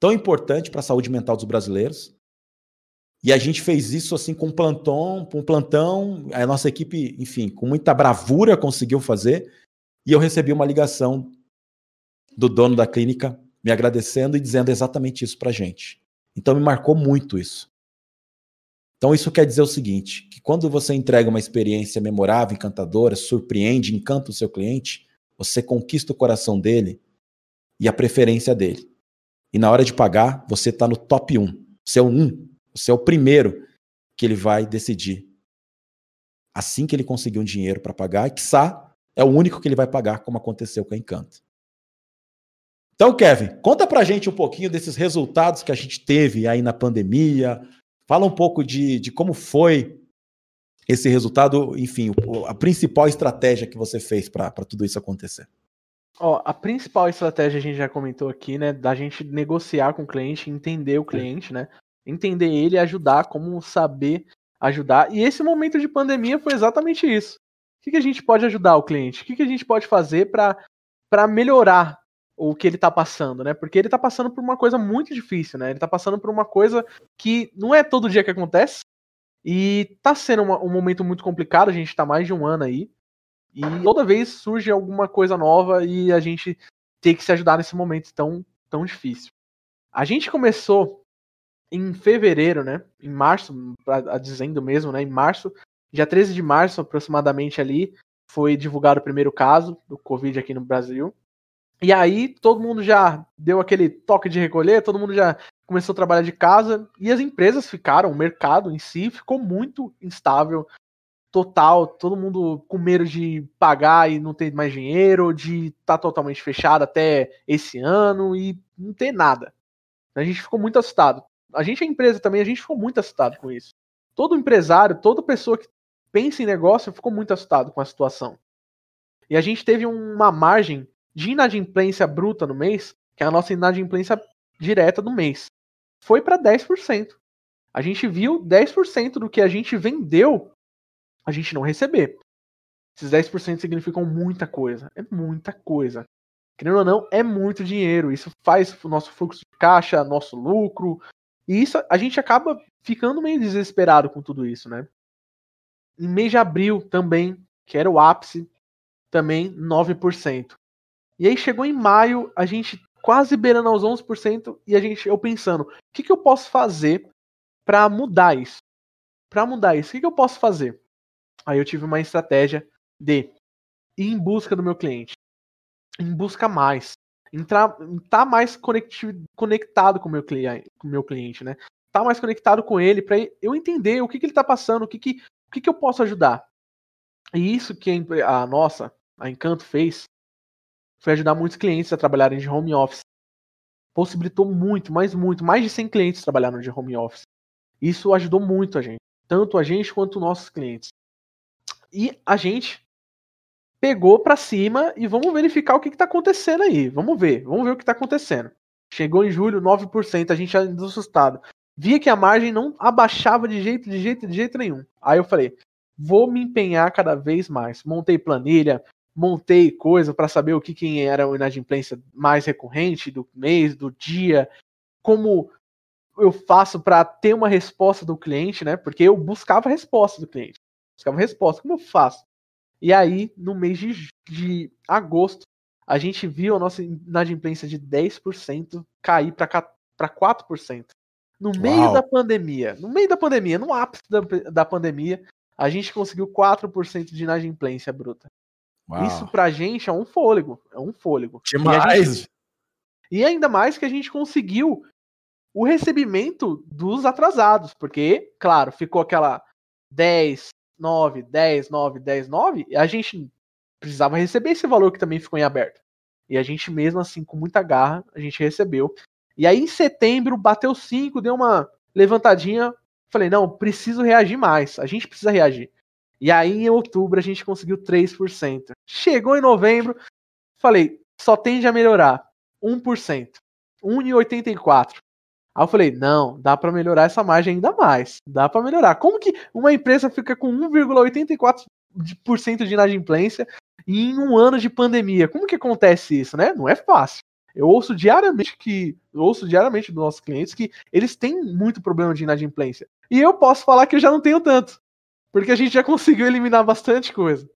C: tão importante para a saúde mental dos brasileiros. E a gente fez isso assim com um plantão, com um plantão, a nossa equipe, enfim, com muita bravura conseguiu fazer. E eu recebi uma ligação do dono da clínica me agradecendo e dizendo exatamente isso para gente. Então me marcou muito isso. Então isso quer dizer o seguinte, que quando você entrega uma experiência memorável, encantadora, surpreende, encanta o seu cliente, você conquista o coração dele e a preferência dele. E na hora de pagar, você está no top 1. Você é o 1. Você é o primeiro que ele vai decidir. Assim que ele conseguir um dinheiro para pagar, e quiçá, é o único que ele vai pagar, como aconteceu com a Encanto. Então, Kevin, conta pra gente um pouquinho desses resultados que a gente teve aí na pandemia. Fala um pouco de, de como foi esse resultado, enfim, a principal estratégia que você fez para tudo isso acontecer.
D: Ó, a principal estratégia a gente já comentou aqui, né, da gente negociar com o cliente, entender o cliente, né, entender ele, ajudar, como saber ajudar. E esse momento de pandemia foi exatamente isso. O que, que a gente pode ajudar o cliente? O que, que a gente pode fazer para melhorar o que ele tá passando, né? Porque ele tá passando por uma coisa muito difícil, né? Ele tá passando por uma coisa que não é todo dia que acontece. E tá sendo uma, um momento muito complicado, a gente tá mais de um ano aí. E toda vez surge alguma coisa nova e a gente tem que se ajudar nesse momento tão, tão difícil. A gente começou em fevereiro, né? Em março, pra, dizendo mesmo, né? Em março, dia 13 de março aproximadamente ali, foi divulgado o primeiro caso do Covid aqui no Brasil. E aí todo mundo já deu aquele toque de recolher, todo mundo já começou a trabalhar de casa e as empresas ficaram, o mercado em si ficou muito instável, total, todo mundo com medo de pagar e não ter mais dinheiro, de estar tá totalmente fechado até esse ano e não ter nada. A gente ficou muito assustado. A gente, a empresa também, a gente ficou muito assustado com isso. Todo empresário, toda pessoa que pensa em negócio ficou muito assustado com a situação. E a gente teve uma margem de inadimplência bruta no mês, que é a nossa inadimplência direta do mês, foi para 10%. A gente viu 10% do que a gente vendeu, a gente não receber. Esses 10% significam muita coisa. É muita coisa. Querendo ou não, é muito dinheiro. Isso faz o nosso fluxo de caixa, nosso lucro. E isso a gente acaba ficando meio desesperado com tudo isso, né? Em mês de abril também, que era o ápice, também 9%. E aí chegou em maio, a gente quase beirando aos 11%, e a gente, eu pensando, o que, que eu posso fazer para mudar isso? Para mudar isso, o que, que eu posso fazer? Aí eu tive uma estratégia de ir em busca do meu cliente, em busca mais, entrar, tá mais conectado com meu cliente, com meu cliente, né? Tá mais conectado com ele para eu entender o que, que ele está passando, o que, que, o que, que eu posso ajudar. E isso que a nossa, a Encanto fez, foi ajudar muitos clientes a trabalharem de home office. Possibilitou muito, mais muito, mais de 100 clientes trabalharam de home office. Isso ajudou muito a gente, tanto a gente quanto nossos clientes. E a gente pegou para cima e vamos verificar o que está acontecendo aí. Vamos ver, vamos ver o que está acontecendo. Chegou em julho, 9%, a gente ainda assustado. Via que a margem não abaixava de jeito, de jeito, de jeito nenhum. Aí eu falei, vou me empenhar cada vez mais. Montei planilha, montei coisa para saber o que, que era o inadimplência mais recorrente do mês, do dia, como eu faço para ter uma resposta do cliente, né? Porque eu buscava a resposta do cliente. Buscava resposta, como eu faço? E aí, no mês de, de agosto, a gente viu a nossa inadimplência de 10% cair para para 4%. No meio
C: Uau.
D: da pandemia, no meio da pandemia, no ápice da, da pandemia, a gente conseguiu 4% de inadimplência bruta. Isso pra gente é um fôlego, é um fôlego. E,
C: Demais.
D: gente- e ainda mais que a gente conseguiu o recebimento dos atrasados, porque, claro, ficou aquela 10, 9, 10, 9, 10, 9, e a gente precisava receber esse valor que também ficou em aberto. E a gente mesmo assim, com muita garra, a gente recebeu. E aí em setembro bateu 5, deu uma levantadinha, falei, não, preciso reagir mais, a gente precisa reagir. E aí em outubro a gente conseguiu 3%. Chegou em novembro, falei, só tende a melhorar 1%, 1,84. Aí eu falei, não, dá pra melhorar essa margem ainda mais. Dá pra melhorar. Como que uma empresa fica com 1,84% de inadimplência em um ano de pandemia? Como que acontece isso, né? Não é fácil. Eu ouço diariamente que ouço diariamente dos nossos clientes que eles têm muito problema de inadimplência. E eu posso falar que eu já não tenho tanto, porque a gente já [LAUGHS] conseguiu eliminar bastante coisa.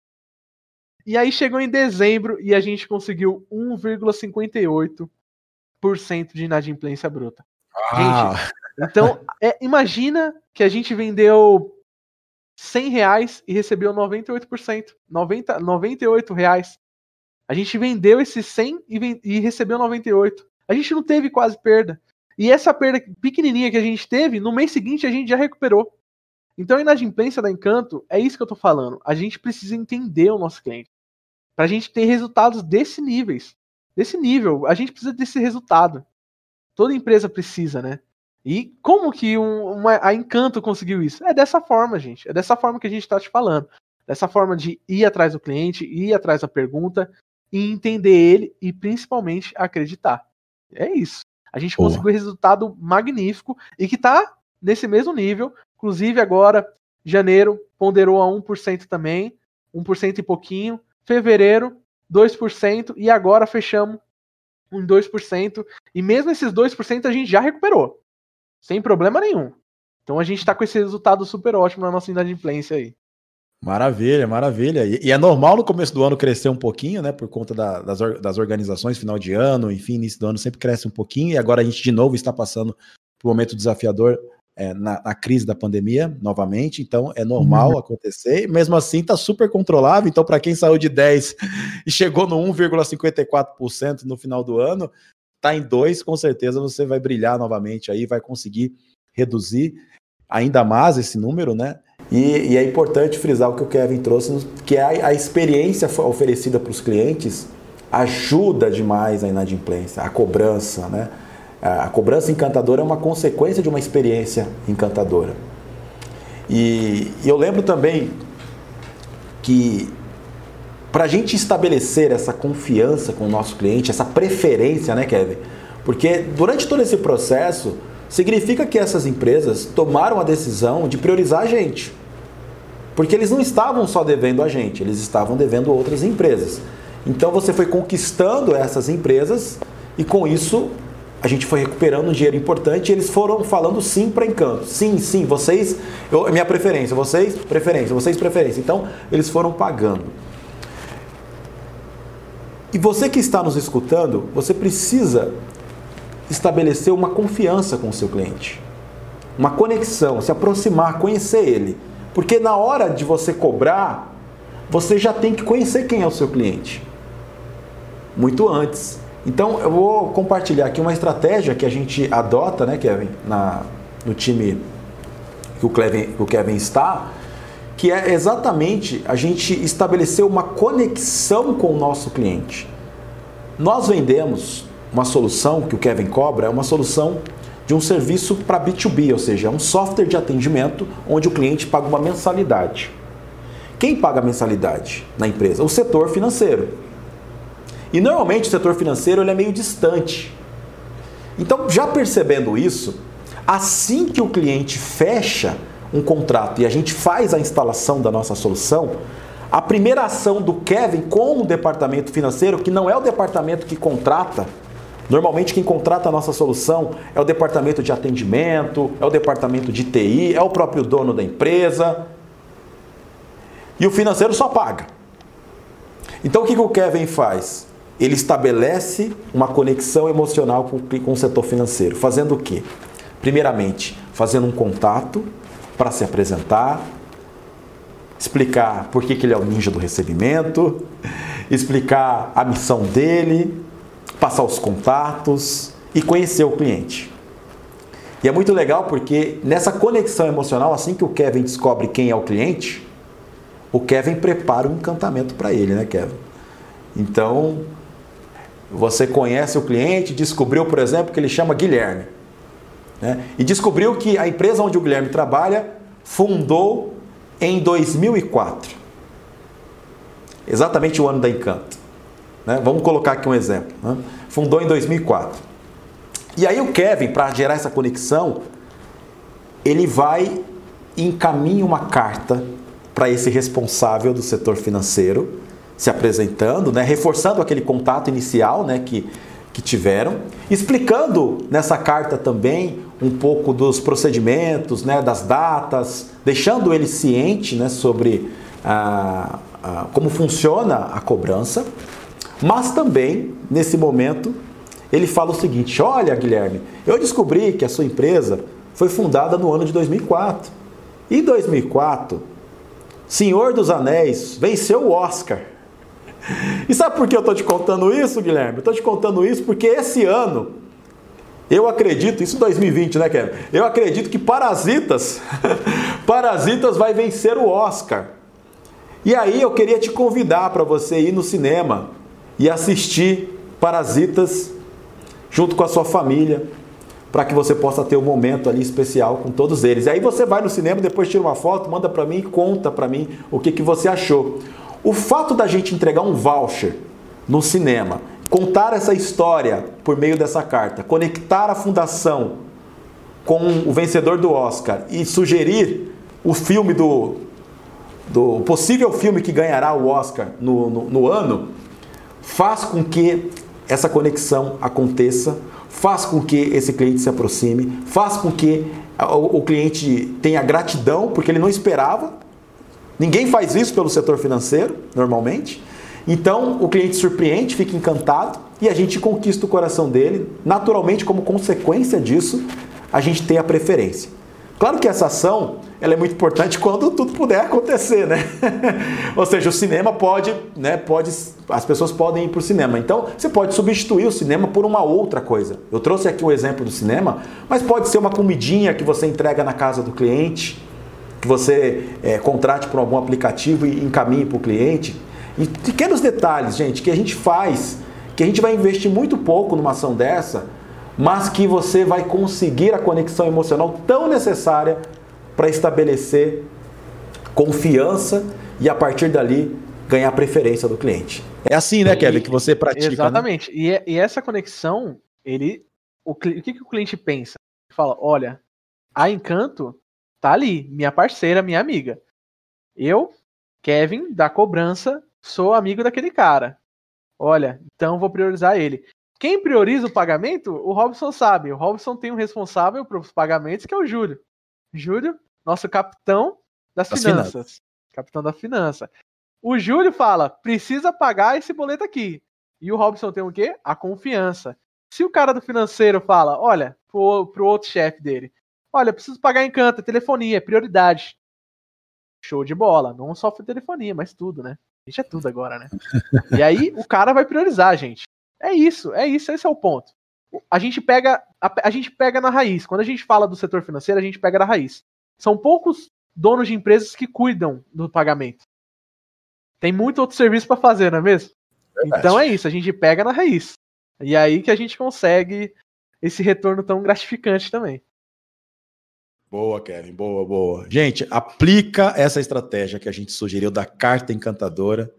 D: E aí chegou em dezembro e a gente conseguiu 1,58% de inadimplência bruta.
C: Ah,
D: Então, é, imagina que a gente vendeu 100 reais e recebeu 98%. 90, 98 reais. A gente vendeu esses 100 e, e recebeu 98. A gente não teve quase perda. E essa perda pequenininha que a gente teve, no mês seguinte a gente já recuperou. Então a inadimplência da Encanto, é isso que eu tô falando. A gente precisa entender o nosso cliente. Pra gente ter resultados desse níveis. Desse nível. A gente precisa desse resultado. Toda empresa precisa, né? E como que um- uma, a Encanto conseguiu isso? É dessa forma, gente. É dessa forma que a gente está te falando. Dessa forma de ir atrás do cliente, ir atrás da pergunta e entender ele e principalmente acreditar. É isso. A gente
C: Boa.
D: conseguiu um resultado magnífico e que está nesse mesmo nível. Inclusive agora, janeiro ponderou a 1% também, 1% e pouquinho. Fevereiro, 2%. E agora fechamos em 2%. E mesmo esses 2% a gente já recuperou. Sem problema nenhum. Então a gente tá com esse resultado super ótimo na nossa inadimplência aí.
C: Maravilha, maravilha. E, e é normal no começo do ano crescer um pouquinho, né? Por conta da- das, das organizações, final de ano, enfim, início do ano sempre cresce um pouquinho. E agora a gente de novo está passando por um momento desafiador é, na, na crise da pandemia, novamente. Então é normal acontecer. Mesmo assim, está super controlável. Então, para quem saiu de 10 [LAUGHS] e chegou no 1,54% no final do ano, tá em 2, com certeza você vai brilhar novamente aí, vai conseguir reduzir ainda mais esse número, né? E, e é importante frisar o que o Kevin trouxe, que a, a experiência oferecida para os clientes ajuda demais a inadimplência, a cobrança, né? A, cobrança encantadora é uma consequência de uma experiência encantadora. E, e eu lembro também que para a gente estabelecer essa confiança com o nosso cliente, essa preferência, né, Kevin? Porque durante todo esse processo, significa que essas empresas tomaram a decisão de priorizar a gente. Porque eles não estavam só devendo a gente, eles estavam devendo outras empresas. Então você foi conquistando essas empresas e com isso a gente foi recuperando um dinheiro importante e eles foram falando sim para Encanto. Sim, sim, vocês, eu, minha preferência, vocês, preferência, vocês, preferência. Então eles foram pagando. E você que está nos escutando, você precisa estabelecer uma confiança com o seu cliente. Uma conexão, se aproximar, conhecer ele. Porque na hora de você cobrar, você já tem que conhecer quem é o seu cliente. Muito antes. Então eu vou compartilhar aqui uma estratégia que a gente adota, né, Kevin, na, no time que o, Kevin, que o Kevin está, que é exatamente a gente estabelecer uma conexão com o nosso cliente. Nós vendemos uma solução que o Kevin cobra, é uma solução de um serviço para B2B, ou seja, é um software de atendimento onde o cliente paga uma mensalidade. Quem paga a mensalidade na empresa? O setor financeiro. E normalmente o setor financeiro ele é meio distante. Então, já percebendo isso, assim que o cliente fecha um contrato e a gente faz a instalação da nossa solução, a primeira ação do Kevin com o departamento financeiro, que não é o departamento que contrata, normalmente quem contrata a nossa solução é o departamento de atendimento, é o departamento de TI, é o próprio dono da empresa. E o financeiro só paga. Então o que, que o Kevin faz? Ele estabelece uma conexão emocional com, com o setor financeiro. Fazendo o quê? Primeiramente, fazendo um contato para se apresentar, explicar por que, que ele é o ninja do recebimento, explicar a missão dele, passar os contatos e conhecer o cliente. E é muito legal porque nessa conexão emocional, assim que o Kevin descobre quem é o cliente, o Kevin prepara um encantamento para ele, né, Kevin? Então, você conhece o cliente, descobriu, por exemplo, que ele chama Guilherme. Né? E descobriu que a empresa onde o Guilherme trabalha fundou em 2004. Exatamente o ano da Encanto. Né? Vamos colocar aqui um exemplo. Né? Fundou em 2004. E aí o Kevin, para gerar essa conexão, ele vai e encaminha uma carta para esse responsável do setor financeiro, se apresentando, né, reforçando aquele contato inicial né, que, que tiveram, explicando nessa carta também um pouco dos procedimentos, né, das datas, deixando ele ciente né, sobre como funciona a cobrança, mas também, nesse momento, ele fala o seguinte: Olha, Guilherme, eu descobri que a sua empresa foi fundada no ano de 2004. Em 2004, Senhor dos Anéis venceu o Oscar. E sabe por que eu estou te contando isso, Guilherme? Estou te contando isso porque esse ano, eu acredito, isso 2020, né, Kevin? Eu acredito que Parasitas, [LAUGHS] Parasitas vai vencer o Oscar. E aí eu queria te convidar para você ir no cinema e assistir Parasitas junto com a sua família, para que você possa ter um momento ali especial com todos eles. E aí você vai no cinema, depois tira uma foto, manda para mim e conta para mim o que, que você achou. O fato da gente entregar um voucher no cinema, contar essa história por meio dessa carta, conectar a fundação com o vencedor do Oscar e sugerir o filme do, do possível filme que ganhará o Oscar no, no, no ano, faz com que essa conexão aconteça, faz com que esse cliente se aproxime, faz com que o cliente tenha gratidão, porque ele não esperava. Ninguém faz isso pelo setor financeiro, normalmente. Então, o cliente surpreende, fica encantado e a gente conquista o coração dele. Naturalmente, como consequência disso, a gente tem a preferência. Claro que essa ação ela é muito importante [LAUGHS] quando tudo puder acontecer, né? [LAUGHS] Ou seja, o cinema pode, né, pode, as pessoas podem ir para o cinema. Então, você pode substituir o cinema por uma outra coisa. Eu trouxe aqui o exemplo do cinema, mas pode ser uma comidinha que você entrega na casa do cliente, que você é, contrate por algum aplicativo e encaminhe para o cliente. E pequenos detalhes, gente, que a gente faz, que a gente vai investir muito pouco numa ação dessa, mas que você vai conseguir a conexão emocional tão necessária para estabelecer confiança e a partir dali ganhar a preferência do cliente. É assim, né, Kevin, que você pratica.
D: Né? Exatamente. Né? E, é, e, essa conexão, ele, o, o que, que o cliente pensa? Ele fala, olha, a Encanto tá ali, minha parceira, minha amiga. Eu, Kevin, da cobrança, sou amigo daquele cara. Olha, então vou priorizar ele. Quem prioriza o pagamento, o Robson sabe. O Robson tem um responsável para os pagamentos, que é o Júlio. Júlio nosso capitão das, das finanças. finanças. Capitão da finança. O Júlio fala: precisa pagar esse boleto aqui. E o Robson tem o quê? A confiança. Se o cara do financeiro fala, olha, pro, pro outro chefe dele, olha, preciso pagar encanto, telefonia, é prioridade. Show de bola. Não só telefonia, mas tudo, né? A gente é tudo agora, né? [LAUGHS] e aí o cara vai priorizar, gente. É isso, é isso, esse é o ponto. A gente pega a, a gente pega na raiz. Quando a gente fala do setor financeiro, a gente pega na raiz. São poucos donos de empresas que cuidam do pagamento. Tem muito outro serviço para fazer, não é mesmo? Verdade. Então é isso, a gente pega na raiz. E aí que a gente consegue esse retorno tão gratificante também.
C: Boa, Kevin, boa, boa. Gente, aplica essa estratégia que a gente sugeriu da carta encantadora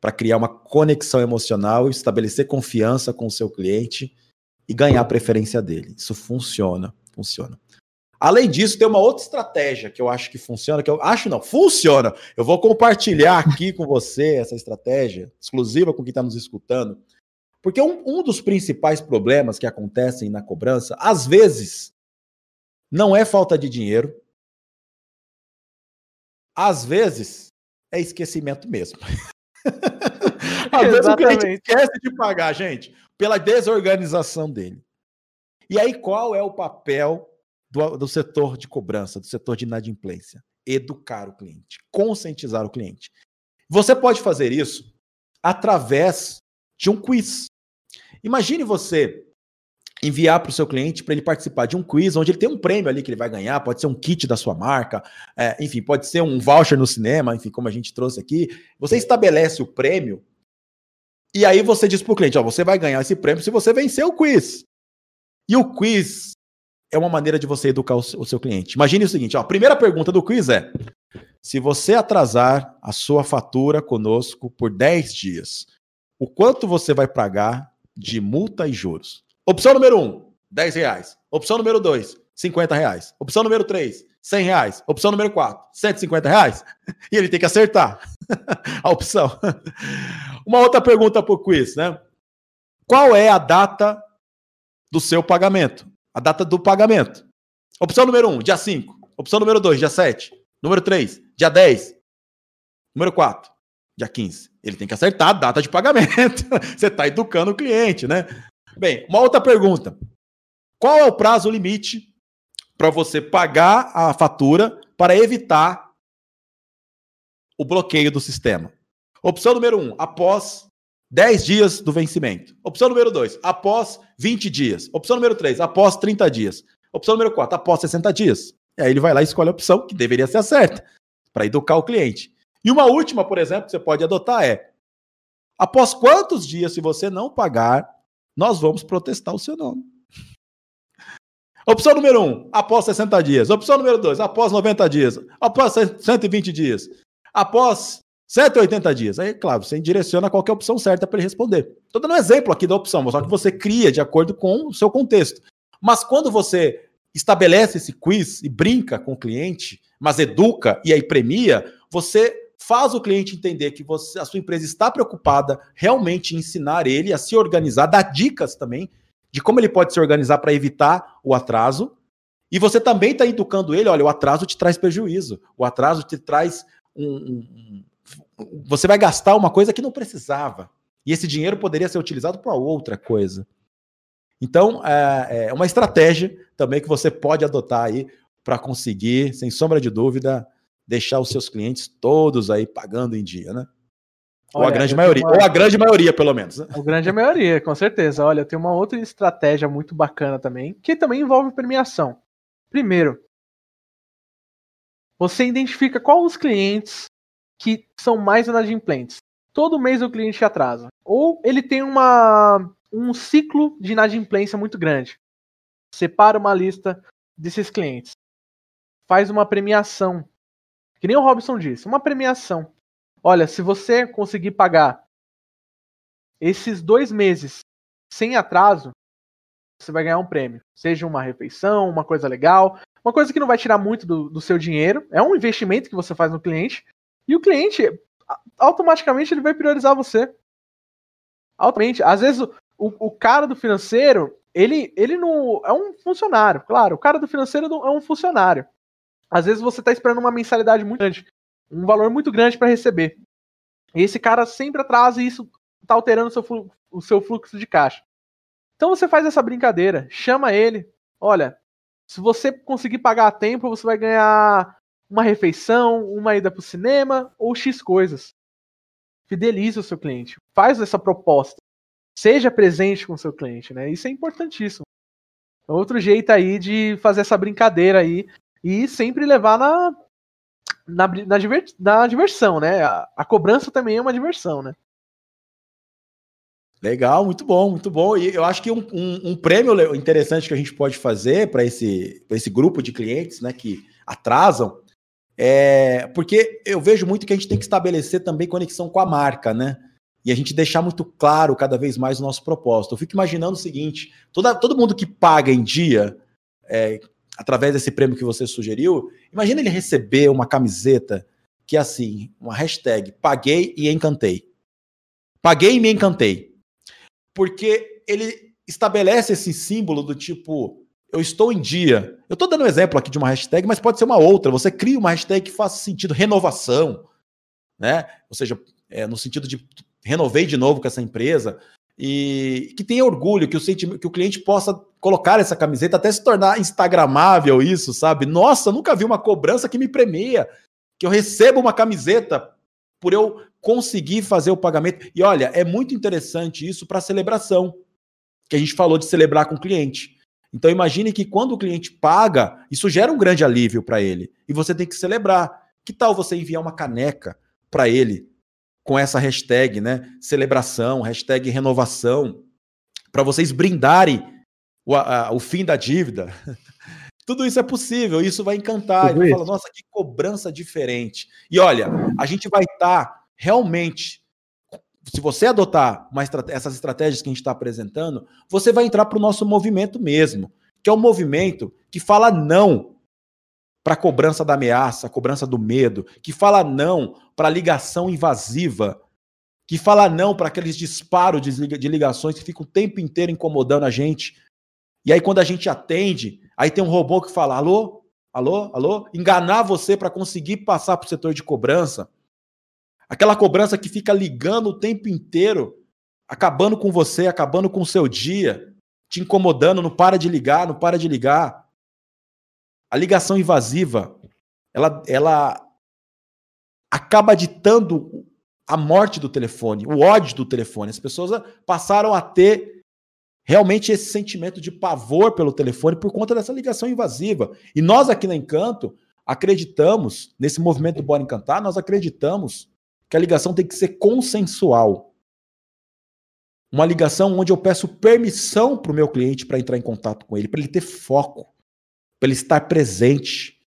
C: para criar uma conexão emocional estabelecer confiança com o seu cliente e ganhar a preferência dele. Isso funciona, funciona. Além disso, tem uma outra estratégia que eu acho que funciona, que eu acho não, funciona. Eu vou compartilhar aqui com você essa estratégia, exclusiva com quem está nos escutando, porque um, um dos principais problemas que acontecem na cobrança, às vezes, não é falta de dinheiro, às vezes é esquecimento mesmo. [LAUGHS] Às vezes o cliente esquece de pagar, gente, pela desorganização dele. E aí, qual é o papel do, do setor de cobrança, do setor de inadimplência? Educar o cliente, conscientizar o cliente. Você pode fazer isso através de um quiz. Imagine você enviar para o seu cliente para ele participar de um quiz onde ele tem um prêmio ali que ele vai ganhar, pode ser um kit da sua marca, é, enfim, pode ser um voucher no cinema, enfim, como a gente trouxe aqui. Você estabelece o prêmio e aí você diz para o cliente, ó, você vai ganhar esse prêmio se você vencer o quiz. E o quiz é uma maneira de você educar o seu, cliente. Imagine o seguinte, ó, a primeira pergunta do quiz é: se você atrasar a sua fatura conosco por 10 dias, o quanto você vai pagar de multa e juros? Opção número 1, um, 10 reais. Opção número 2, 50 reais. Opção número 3, 100 reais. Opção número 4, 150 reais. [LAUGHS] E ele tem que acertar [LAUGHS] a opção. [LAUGHS] Uma outra pergunta para o quiz, né? Qual é a data do seu pagamento? A data do pagamento. Opção número 1, dia 5. Opção número 2, dia 7. Número 3, dia 10. Número 4, dia 15. Ele tem que acertar a data de pagamento. Você está educando o cliente, né? Bem, uma outra pergunta. Qual é o prazo limite para você pagar a fatura para evitar o bloqueio do sistema? Opção número 1, após 10 dias do vencimento. Opção número 2, após 20 dias. Opção número 3, após 30 dias. Opção número 4, após 60 dias. E aí ele vai lá e escolhe a opção que deveria ser a certa, para educar o cliente. E uma última, por exemplo, que você pode adotar é: após quantos dias, se você não pagar, nós vamos protestar o seu nome. Opção número 1, um, após 60 dias. Opção número 2, após 90 dias. Após 120 dias. Após 180 dias. Aí, claro, você direciona qualquer opção certa para ele responder. Estou dando um exemplo aqui da opção, só que você cria de acordo com o seu contexto. Mas quando você estabelece esse quiz e brinca com o cliente, mas educa e aí premia, você faz o cliente entender que você, a sua empresa está preocupada realmente em ensinar ele a se organizar, dar dicas também de como ele pode se organizar para evitar o atraso. E você também está educando ele, olha, o atraso te traz prejuízo, o atraso te traz um, um, um, você vai gastar uma coisa que não precisava. E esse dinheiro poderia ser utilizado para outra coisa. Então, é, é uma estratégia também que você pode adotar aí para conseguir, sem sombra de dúvida, deixar os seus clientes todos aí pagando em dia, né? Olha, ou a grande maioria, uma... ou a grande maioria, pelo menos. Né?
D: A grande maioria, com certeza. Olha, tem uma outra estratégia muito bacana também, que também envolve premiação. Primeiro, você identifica qual os clientes que são mais inadimplentes. Todo mês o cliente atrasa. Ou ele tem uma, um ciclo de inadimplência muito grande. Separa uma lista desses clientes. Faz uma premiação. Que nem o Robson disse, uma premiação. Olha, se você conseguir pagar esses dois meses sem atraso, você vai ganhar um prêmio. Seja uma refeição, uma coisa legal, uma coisa que não vai tirar muito do, do seu dinheiro. É um investimento que você faz no cliente. E o cliente, automaticamente, ele vai priorizar você. Automaticamente. Às vezes, o, o cara do financeiro, ele, ele não. É um funcionário, claro. O cara do financeiro é um funcionário. Às vezes você está esperando uma mensalidade muito grande, um valor muito grande para receber. E esse cara sempre atrasa e isso está alterando o seu, o seu fluxo de caixa. Então você faz essa brincadeira, chama ele. Olha, se você conseguir pagar a tempo, você vai ganhar uma refeição, uma ida para o cinema ou X coisas. Fidelize o seu cliente. Faz essa proposta. Seja presente com o seu cliente, né? Isso é importantíssimo. É outro jeito aí de fazer essa brincadeira aí e sempre levar na, na, na, diver, na diversão, né? A, a, cobrança também é uma diversão, né?
C: Legal, muito bom, muito bom. E eu acho que um, um, um prêmio interessante que a gente pode fazer para esse, esse grupo de clientes né, que atrasam é porque eu vejo muito que a gente tem que estabelecer também conexão com a marca, né? E a gente deixar muito claro cada vez mais o nosso propósito. Eu fico imaginando o seguinte: toda, todo mundo que paga em dia, é, através desse prêmio que você sugeriu, imagina ele receber uma camiseta que é assim, uma hashtag paguei e encantei. Paguei e me encantei. Porque ele estabelece esse símbolo do tipo, eu estou em dia. Eu estou dando um exemplo aqui de uma hashtag, mas pode ser uma outra. Você cria uma hashtag que faça sentido, renovação, né? Ou seja, é, no sentido de renovei de novo com essa empresa e que tenha orgulho, que o, que o cliente possa colocar essa camiseta, até se tornar instagramável isso, sabe? Nossa, nunca vi uma cobrança que me premia, que eu recebo uma camiseta por eu conseguir fazer o pagamento. E olha, é muito interessante isso para celebração, que a gente falou de celebrar com o cliente. Então imagine que quando o cliente paga, isso gera um grande alívio para ele. E você tem que celebrar. Que tal você enviar uma caneca para ele com essa hashtag, né? Celebração, hashtag renovação, para vocês brindarem o, a, o fim da dívida. [LAUGHS] Tudo isso é possível, isso vai encantar. Ele fala, nossa, que cobrança diferente. E olha, a gente vai estar tá realmente, se você adotar uma essas estratégias que a gente está apresentando, você vai entrar para o nosso movimento mesmo, que é um movimento que fala não para a cobrança da ameaça, a cobrança do medo, que fala não para a ligação invasiva, que fala não para aqueles disparos de ligações que ficam o tempo inteiro incomodando a gente. E aí, quando a gente atende, aí tem um robô que fala: alô, alô, alô, enganar você para conseguir passar para o setor de cobrança. Aquela cobrança que fica ligando o tempo inteiro, acabando com você, acabando com o seu dia, te incomodando, não para de ligar, não para de ligar. A ligação invasiva, ela, ela acaba ditando a morte do telefone, o ódio do telefone. As pessoas passaram a ter realmente esse sentimento de pavor pelo telefone por conta dessa ligação invasiva. E nós aqui na Encanto acreditamos, nesse movimento do Bora Encantar, nós acreditamos que a ligação tem que ser consensual. Uma ligação onde eu peço permissão para o meu cliente para entrar em contato com ele, para ele ter foco para ele estar presente.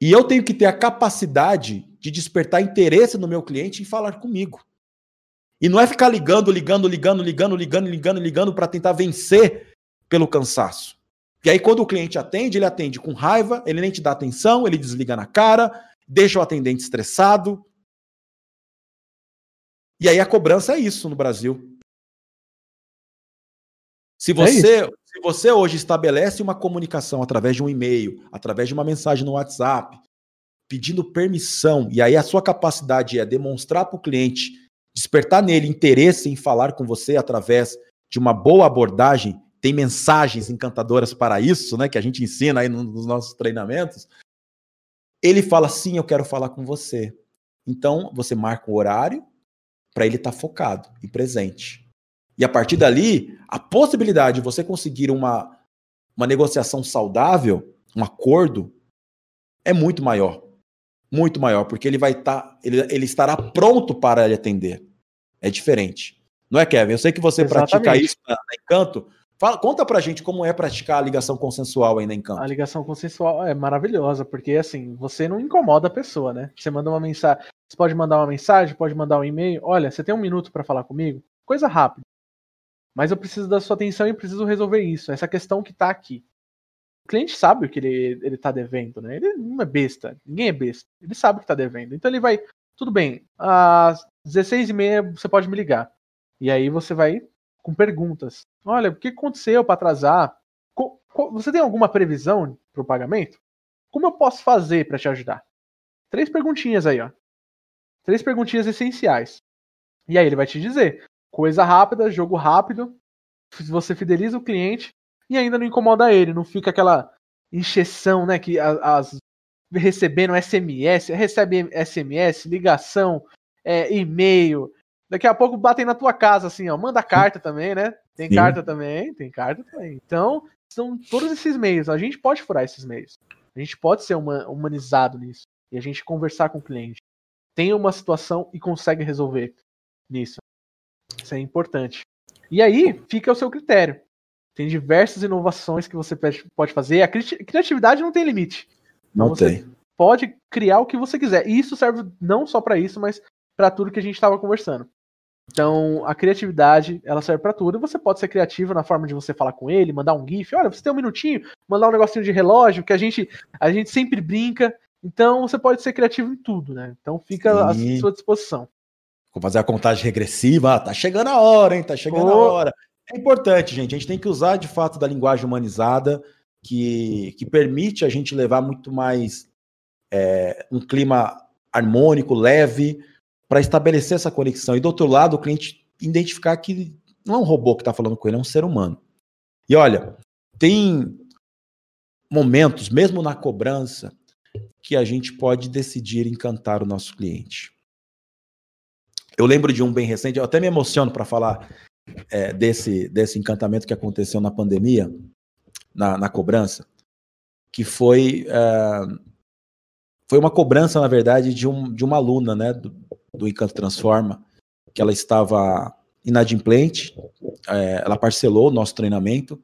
C: E eu tenho que ter a capacidade de despertar interesse no meu cliente em falar comigo. E não é ficar ligando, ligando, ligando, ligando, ligando, ligando, ligando para tentar vencer pelo cansaço. E aí, quando o cliente atende, ele atende com raiva, ele nem te dá atenção, ele desliga na cara, deixa o atendente estressado. E aí a cobrança é isso no Brasil. Se é você, é se você hoje estabelece uma comunicação através de um e-mail, através de uma mensagem no WhatsApp, pedindo permissão, e aí a sua capacidade é demonstrar para o cliente, despertar nele interesse em falar com você através de uma boa abordagem, tem mensagens encantadoras para isso, né, que a gente ensina aí nos nossos treinamentos. Ele fala sim, eu quero falar com você. Então, você marca o horário para ele estar tá focado e presente. E a partir dali, a possibilidade de você conseguir uma, uma negociação saudável, um acordo, é muito maior. Muito maior, porque ele vai estar, tá, ele, ele estará pronto para lhe atender. É diferente. Não é, Kevin? Eu sei que você Exatamente. pratica isso na, na Encanto. Fala, conta pra gente como é praticar a ligação consensual aí na Encanto.
D: A ligação consensual é maravilhosa, porque assim, você não incomoda a pessoa, né? Você manda uma mensagem, você pode mandar uma mensagem, pode mandar um e-mail. Olha, você tem um minuto para falar comigo? Coisa rápida. Mas eu preciso da sua atenção e preciso resolver isso, essa questão que está aqui. O cliente sabe o que ele, ele tá devendo, né? Ele não é besta, ninguém é besta. Ele sabe o que está devendo. Então ele vai, tudo bem, às 16h30 você pode me ligar. E aí você vai com perguntas. Olha, o que aconteceu para atrasar? Você tem alguma previsão para o pagamento? Como eu posso fazer para te ajudar? Três perguntinhas aí, ó. Três perguntinhas essenciais. E aí ele vai te dizer: Coisa rápida, jogo rápido. Você fideliza o cliente e ainda não incomoda ele, não fica aquela encheção, né? Que as, recebendo SMS, recebe SMS, ligação, é, e-mail. Daqui a pouco batem na tua casa, assim, ó. Manda carta também, né? Tem Sim. carta também, tem carta também. Então, são todos esses meios. A gente pode furar esses meios. A gente pode ser uma, humanizado nisso. E a gente conversar com o cliente. Tem uma situação e consegue resolver nisso. Isso é importante. E aí fica o seu critério. Tem diversas inovações que você pode fazer. A criatividade não tem limite.
C: Não
D: então,
C: tem.
D: Pode criar o que você quiser. E isso serve não só para isso, mas para tudo que a gente estava conversando. Então, a criatividade, ela serve para tudo. Você pode ser criativo na forma de você falar com ele, mandar um GIF. Olha, você tem um minutinho, mandar um negocinho de relógio, que a gente, a gente sempre brinca. Então, você pode ser criativo em tudo, né? Então, fica Sim. à sua disposição.
C: Vou fazer a contagem regressiva. Ah, tá chegando a hora, hein? Tá chegando oh. a hora. É importante, gente. A gente tem que usar de fato da linguagem humanizada que, que permite a gente levar muito mais é, um clima harmônico, leve, para estabelecer essa conexão. E do outro lado, o cliente identificar que não é um robô que está falando com ele, é um ser humano. E olha, tem momentos, mesmo na cobrança, que a gente pode decidir encantar o nosso cliente. Eu lembro de um bem recente, eu até me emociono para falar é, desse, desse encantamento que aconteceu na pandemia, na, na cobrança, que foi, é, foi uma cobrança, na verdade, de, um, de uma aluna né, do, do Encanto Transforma, que ela estava inadimplente, é, ela parcelou o nosso treinamento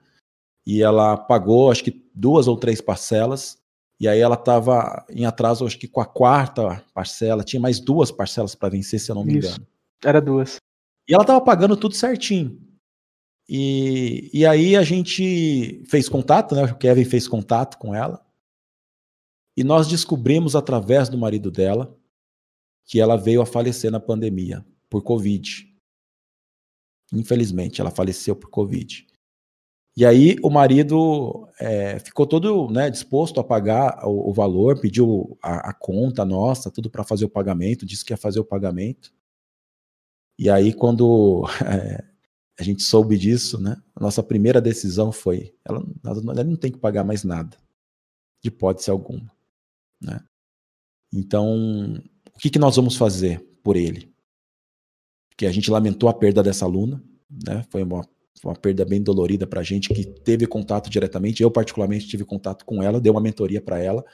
C: e ela pagou, acho que duas ou três parcelas, e aí ela estava em atraso, acho que com a quarta parcela, tinha mais duas parcelas para vencer, se eu não me
D: Isso.
C: engano.
D: Era duas.
C: E ela estava pagando tudo certinho. E, e aí a gente fez contato, né? O Kevin fez contato com ela. E nós descobrimos através do marido dela que ela veio a falecer na pandemia por Covid. Infelizmente, ela faleceu por Covid. E aí o marido é, ficou todo né, disposto a pagar o, o valor, pediu a, a, conta nossa, tudo para fazer o pagamento, disse que ia fazer o pagamento. E aí quando [LAUGHS] é, a gente soube disso, né, a nossa primeira decisão foi, ela, ela não tem que pagar mais nada, de hipótese alguma. Né? Então, o que, que nós vamos fazer por ele? Porque a gente lamentou a perda dessa aluna, né? Foi uma, uma perda bem dolorida para a gente que teve contato diretamente. Eu particularmente tive contato com ela, dei uma mentoria para ela.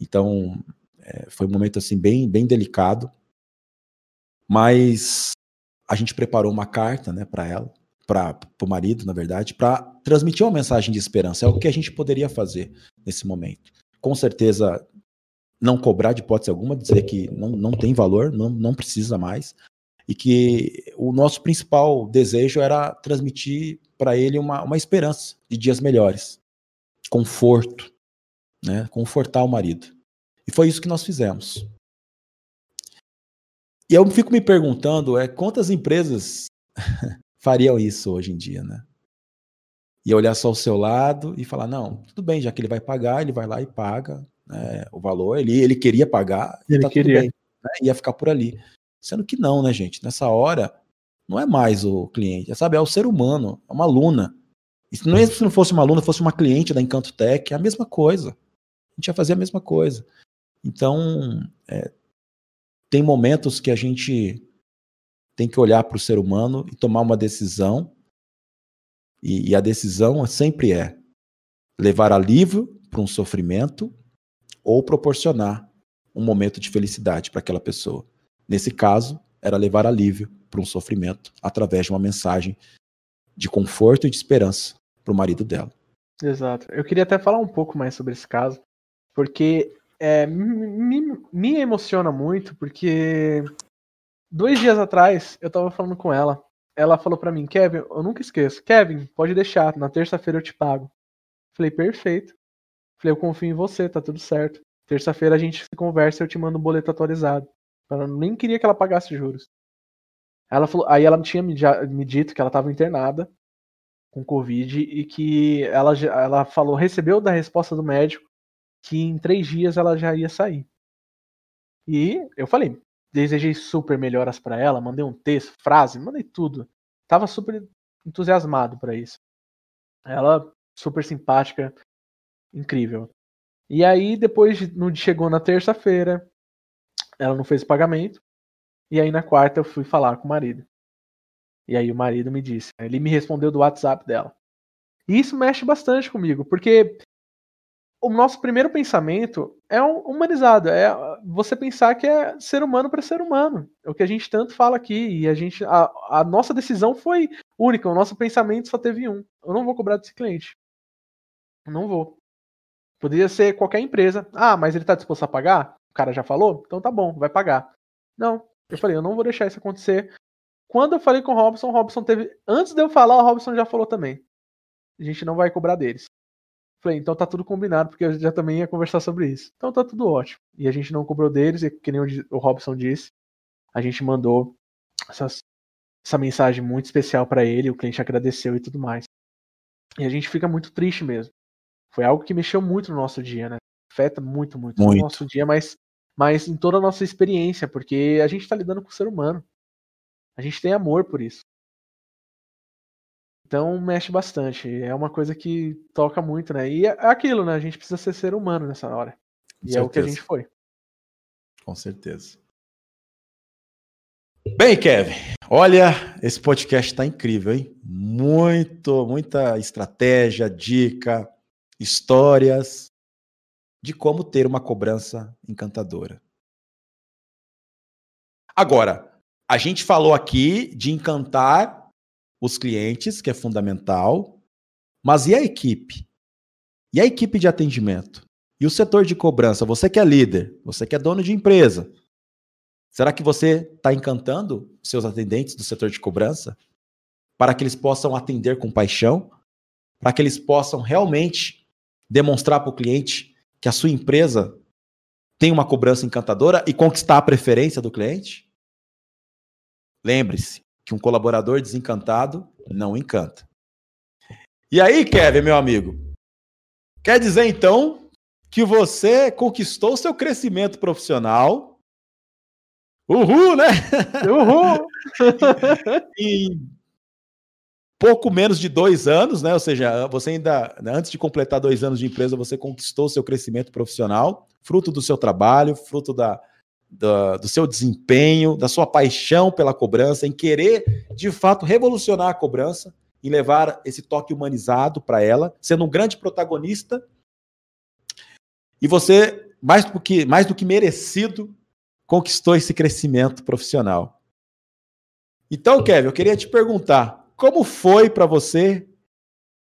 C: Então, é, foi um momento assim bem, bem delicado. Mas a gente preparou uma carta, né, para ela, para o marido, na verdade, para transmitir uma mensagem de esperança. É o que a gente poderia fazer nesse momento. Com certeza, não cobrar de hipótese alguma, dizer que não, não tem valor, não, não precisa mais, e que o nosso principal desejo era transmitir para ele uma, uma esperança de dias melhores, conforto, né, confortar o marido. E foi isso que nós fizemos. E eu fico me perguntando, é quantas empresas [LAUGHS] fariam isso hoje em dia, né? E olhar só o seu lado e falar, não, tudo bem, já que ele vai pagar, ele vai lá e paga né, o valor, ele, ele queria pagar,
D: ele
C: tá
D: queria.
C: Bem, né, ia ficar por ali. Sendo que não, né, gente? Nessa hora, não é mais o cliente, é, sabe? É o ser humano, é uma aluna. Se, mesmo se não fosse uma aluna, fosse uma cliente da Encanto Tech, é a mesma coisa. A gente ia fazer a mesma coisa. Então, é, tem momentos que a gente tem que olhar para o ser humano e tomar uma decisão. E, e a decisão sempre é levar alívio para um sofrimento ou proporcionar um momento de felicidade para aquela pessoa. Nesse caso, era levar alívio para um sofrimento através de uma mensagem de conforto e de esperança para o marido dela.
D: Exato. Eu queria até falar um pouco mais sobre esse caso, porque é, me, me, emociona muito, porque dois dias atrás eu estava falando com ela. Ela falou para mim, Kevin, eu nunca esqueço. Kevin, pode deixar, na terça-feira eu te pago. Falei, perfeito. Falei, eu confio em você, tá tudo certo. Terça-feira a gente se conversa e eu te mando um boleto atualizado. Ela nem queria que ela pagasse juros. Ela falou, aí ela tinha me, já, me dito que ela estava internada com Covid e que ela, ela falou, recebeu da resposta do médico que em três dias ela já ia sair. E eu falei, desejei super melhoras para ela, mandei um texto, frase, mandei tudo. Tava super entusiasmado para isso. Ela super simpática, incrível. E aí depois no chegou na terça-feira, ela não fez o pagamento. E aí na quarta eu fui falar com o marido. E aí o marido me disse, ele me respondeu do WhatsApp dela. E isso mexe bastante comigo, porque o nosso primeiro pensamento é humanizado, é você pensar que é ser humano para ser humano. É o que a gente tanto fala aqui e a gente a, a nossa decisão foi única, o nosso pensamento só teve um. Eu não vou cobrar desse cliente. Eu não vou. Poderia ser qualquer empresa. Ah, mas ele está disposto a pagar? Cara já falou? Então tá bom, vai pagar. Não. Eu falei, eu não vou deixar isso acontecer. Quando eu falei com o Robson, o Robson teve. Antes de eu falar, o Robson já falou também. A gente não vai cobrar deles. Falei, então tá tudo combinado, porque eu já também ia conversar sobre isso. Então tá tudo ótimo. E a gente não cobrou deles, e que nem o Robson disse, a gente mandou essas, essa mensagem muito especial para ele, o cliente agradeceu e tudo mais. E a gente fica muito triste mesmo. Foi algo que mexeu muito no nosso dia, né? Afeta muito, muito,
C: muito.
D: no nosso dia, mas mas em toda a nossa experiência, porque a gente está lidando com o ser humano. A gente tem amor por isso. Então mexe bastante. É uma coisa que toca muito, né? E é aquilo, né? A gente precisa ser ser humano nessa hora.
C: Com
D: e é o que a
C: certeza.
D: gente foi.
C: Com certeza. Bem, Kevin, olha, esse podcast está incrível, hein? Muito, muita estratégia, dica, histórias de como ter uma cobrança encantadora. Agora, a gente falou aqui de encantar os clientes, que é fundamental, mas e a equipe? E a equipe de atendimento? E o setor de cobrança? Você que é líder, você que é dono de empresa, será que você está encantando seus atendentes do setor de cobrança para que eles possam atender com paixão, para que eles possam realmente demonstrar para o cliente que a sua empresa tem uma cobrança encantadora e conquistar a preferência do cliente? Lembre-se que um colaborador desencantado não encanta. E aí, Kevin, meu amigo, quer dizer então que você conquistou seu crescimento profissional. Uhul, né?
D: Uhul! [LAUGHS]
C: em pouco menos de dois anos, né? Ou seja, você ainda, né, antes de completar dois anos de empresa, você conquistou seu crescimento profissional, fruto do seu trabalho, fruto da, da, do seu desempenho, da sua paixão pela cobrança, em querer de fato revolucionar a cobrança, em levar esse toque humanizado para ela, sendo um grande protagonista. E você, mais do que, mais do que merecido, conquistou esse crescimento profissional. Então, Kevin, eu queria te perguntar, como foi para você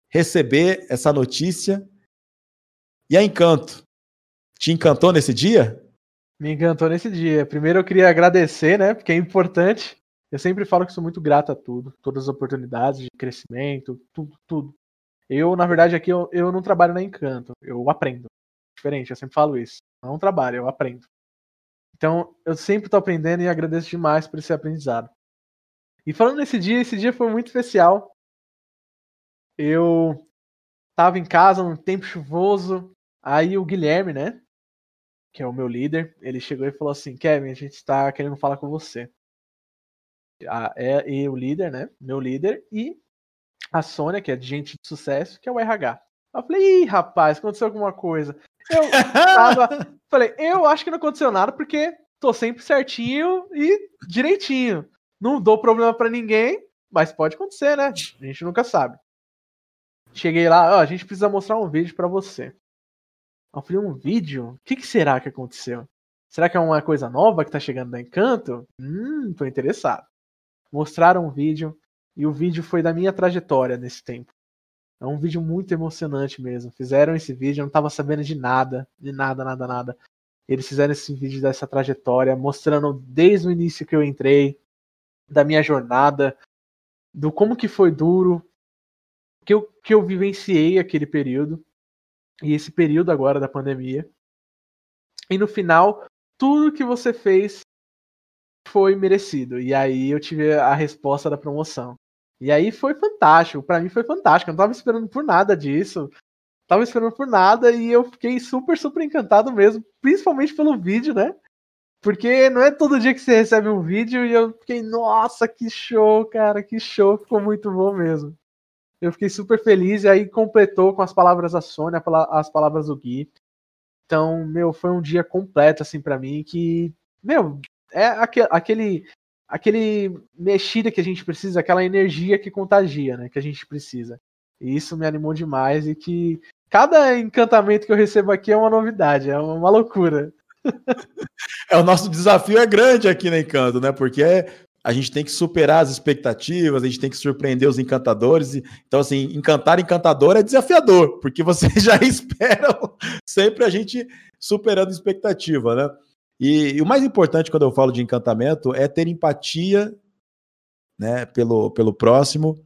C: receber essa notícia? E a Encanto, te encantou nesse dia?
D: Me encantou nesse dia. Primeiro eu queria agradecer, né? Porque é importante. Eu sempre falo que sou muito grato a tudo, todas as oportunidades de crescimento, tudo, tudo. Eu, na verdade, aqui eu, eu não trabalho na Encanto, eu aprendo. Diferente, eu sempre falo isso. Não trabalho, eu aprendo. Então, eu sempre tô aprendendo e agradeço demais por esse aprendizado. E falando nesse dia, esse dia foi muito especial. Eu tava em casa num tempo chuvoso, aí o Guilherme, né, que é o meu líder, ele chegou e falou assim: Kevin, a gente está querendo falar com você. A, é, e o líder, né? Meu líder, e a Sônia, que é de gente de sucesso, que é o RH. Eu falei, ih, rapaz, aconteceu alguma coisa. Eu tava. [LAUGHS] falei, eu acho que não aconteceu nada, porque tô sempre certinho e direitinho. Não dou problema para ninguém, mas pode acontecer, né? A gente nunca sabe. Cheguei lá, ó, a gente precisa mostrar um vídeo para você. Eu falei, um vídeo? O que, que, será que aconteceu? Será que é uma coisa nova que tá chegando da Encanto? Hum, tô interessado. Mostraram um vídeo e o vídeo foi da minha trajetória nesse tempo. É um vídeo muito emocionante mesmo. Fizeram esse vídeo, eu não tava sabendo de nada, de nada, nada, nada. Eles fizeram esse vídeo dessa trajetória, mostrando desde o início que eu entrei, da minha jornada, do como que foi duro, que eu, que eu vivenciei aquele período e esse período agora da pandemia. E no final, tudo que você fez foi merecido. E aí eu tive a resposta da promoção. E aí foi fantástico, para mim foi fantástico. Eu não tava esperando por nada disso. Tava esperando por nada e eu fiquei super, super encantado mesmo, principalmente pelo vídeo, né? Porque não é todo dia que você recebe um vídeo e eu fiquei, nossa, que show, cara, que show, ficou muito bom mesmo. Eu fiquei super feliz e aí completou com as palavras da Sônia, as palavras do Gui. Então, meu, foi um dia completo, assim, para mim, que, meu, é aquele, aquele mexida que a gente precisa, aquela energia que contagia, né, que a gente precisa. E isso me animou demais e que cada encantamento que eu recebo aqui é uma novidade, é uma loucura. [LAUGHS]
C: é, o nosso desafio é grande aqui na Encanto, né, porque a gente tem que superar as expectativas, a gente tem que surpreender os encantadores. Então, assim, encantar encantador é desafiador, porque vocês [LAUGHS] já esperam [LAUGHS] sempre a gente superando expectativa, né? E, e, o mais importante quando eu falo de encantamento é ter empatia né, pelo, pelo próximo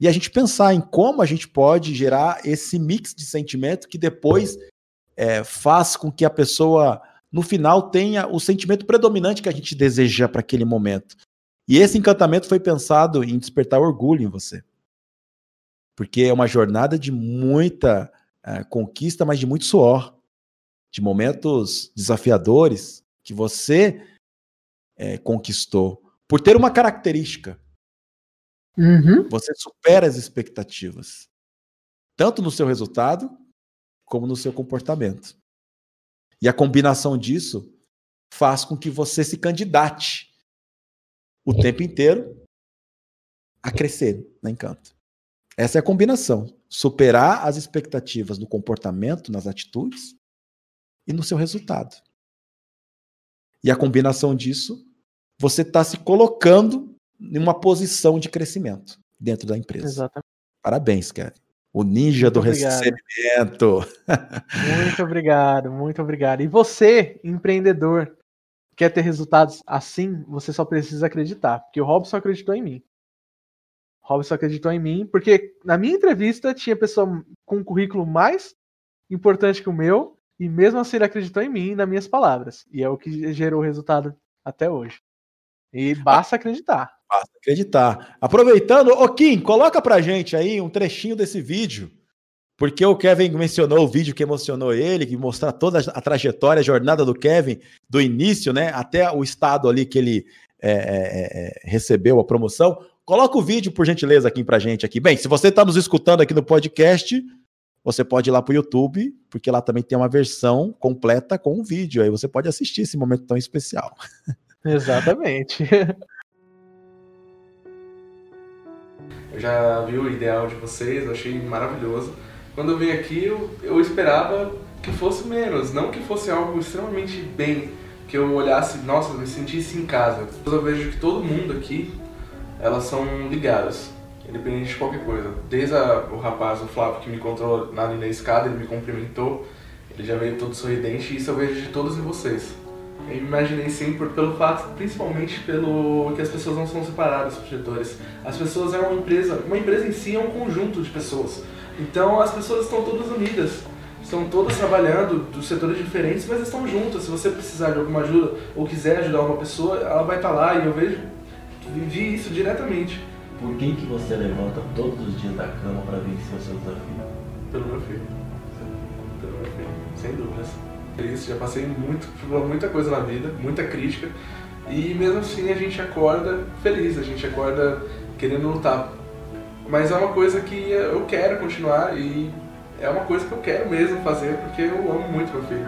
C: e a gente pensar em como a gente pode gerar esse mix de sentimento que depois é, faz com que a pessoa, no final, tenha o sentimento predominante que a gente deseja para aquele momento. E esse encantamento foi pensado em despertar orgulho em você. Porque é uma jornada de muita uh, conquista, mas de muito suor, de momentos desafiadores, que você é, conquistou, por ter uma característica.
G: Uhum.
C: Você supera as expectativas, tanto no seu resultado como no seu comportamento. E a combinação disso faz com que você se candidate o tempo inteiro a crescer na Encanto. Essa é a combinação. Superar as expectativas no comportamento, nas atitudes e no seu resultado. E a combinação disso, você está se colocando em uma posição de crescimento dentro da empresa.
G: Exatamente.
C: Parabéns, Kevin. O ninja do
G: Muito obrigado.
C: recebimento.
G: Muito [LAUGHS] obrigado, muito obrigado. E você, empreendedor, quer ter resultados assim, você só precisa acreditar, porque o Robson acreditou em mim. O Robson acreditou em mim, porque na minha entrevista tinha pessoa com um currículo mais importante que o meu, e mesmo assim ele acreditou em mim e nas minhas palavras. E é o que gerou o resultado até hoje. E basta acreditar.
C: Basta acreditar. Aproveitando, ô Kim, coloca pra gente aí um trechinho desse vídeo. Porque o Kevin mencionou o vídeo que emocionou ele, que mostra toda a trajetória, a jornada do Kevin, do início, né, até o estado ali que ele é, é, é, recebeu a promoção. Coloca o vídeo, por gentileza, aqui pra gente aqui. Bem, se você está nos escutando aqui no podcast, você pode ir lá pro YouTube, porque lá também tem uma versão completa com o vídeo. Aí você pode assistir esse momento tão especial. [LAUGHS]
G: Exatamente.
D: Eu já vi o ideal de vocês, eu achei maravilhoso. Quando eu vim aqui, eu, eu esperava que fosse menos, não que fosse algo extremamente bem, que eu olhasse, nossa, me sentisse em casa. Eu vejo que todo mundo aqui, elas são ligadas, independente de qualquer coisa. Desde a, o rapaz, o Flávio, que me encontrou na, na escada, ele me cumprimentou, ele já veio todo sorridente, e isso eu vejo de todos vocês. Eu imaginei sim por, pelo fato, principalmente pelo que as pessoas não são separadas, projetores. As pessoas é uma empresa, uma empresa em si é um conjunto de pessoas. Então as pessoas estão todas unidas, estão todas trabalhando dos setores diferentes, mas estão juntas. Se você precisar de alguma ajuda ou quiser ajudar uma pessoa, ela vai estar lá e eu vejo, vivi isso diretamente
H: Por que, que você levanta todos os dias da cama para vencer o seu desafio?
D: pelo meu filho. Pelo meu filho, sem dúvidas. É Isso, já passei muito, por muita coisa na vida, muita crítica, e mesmo assim a gente acorda feliz, a gente acorda querendo lutar. Mas é uma coisa que eu quero continuar e é uma coisa que eu quero mesmo fazer porque eu amo muito meu filho.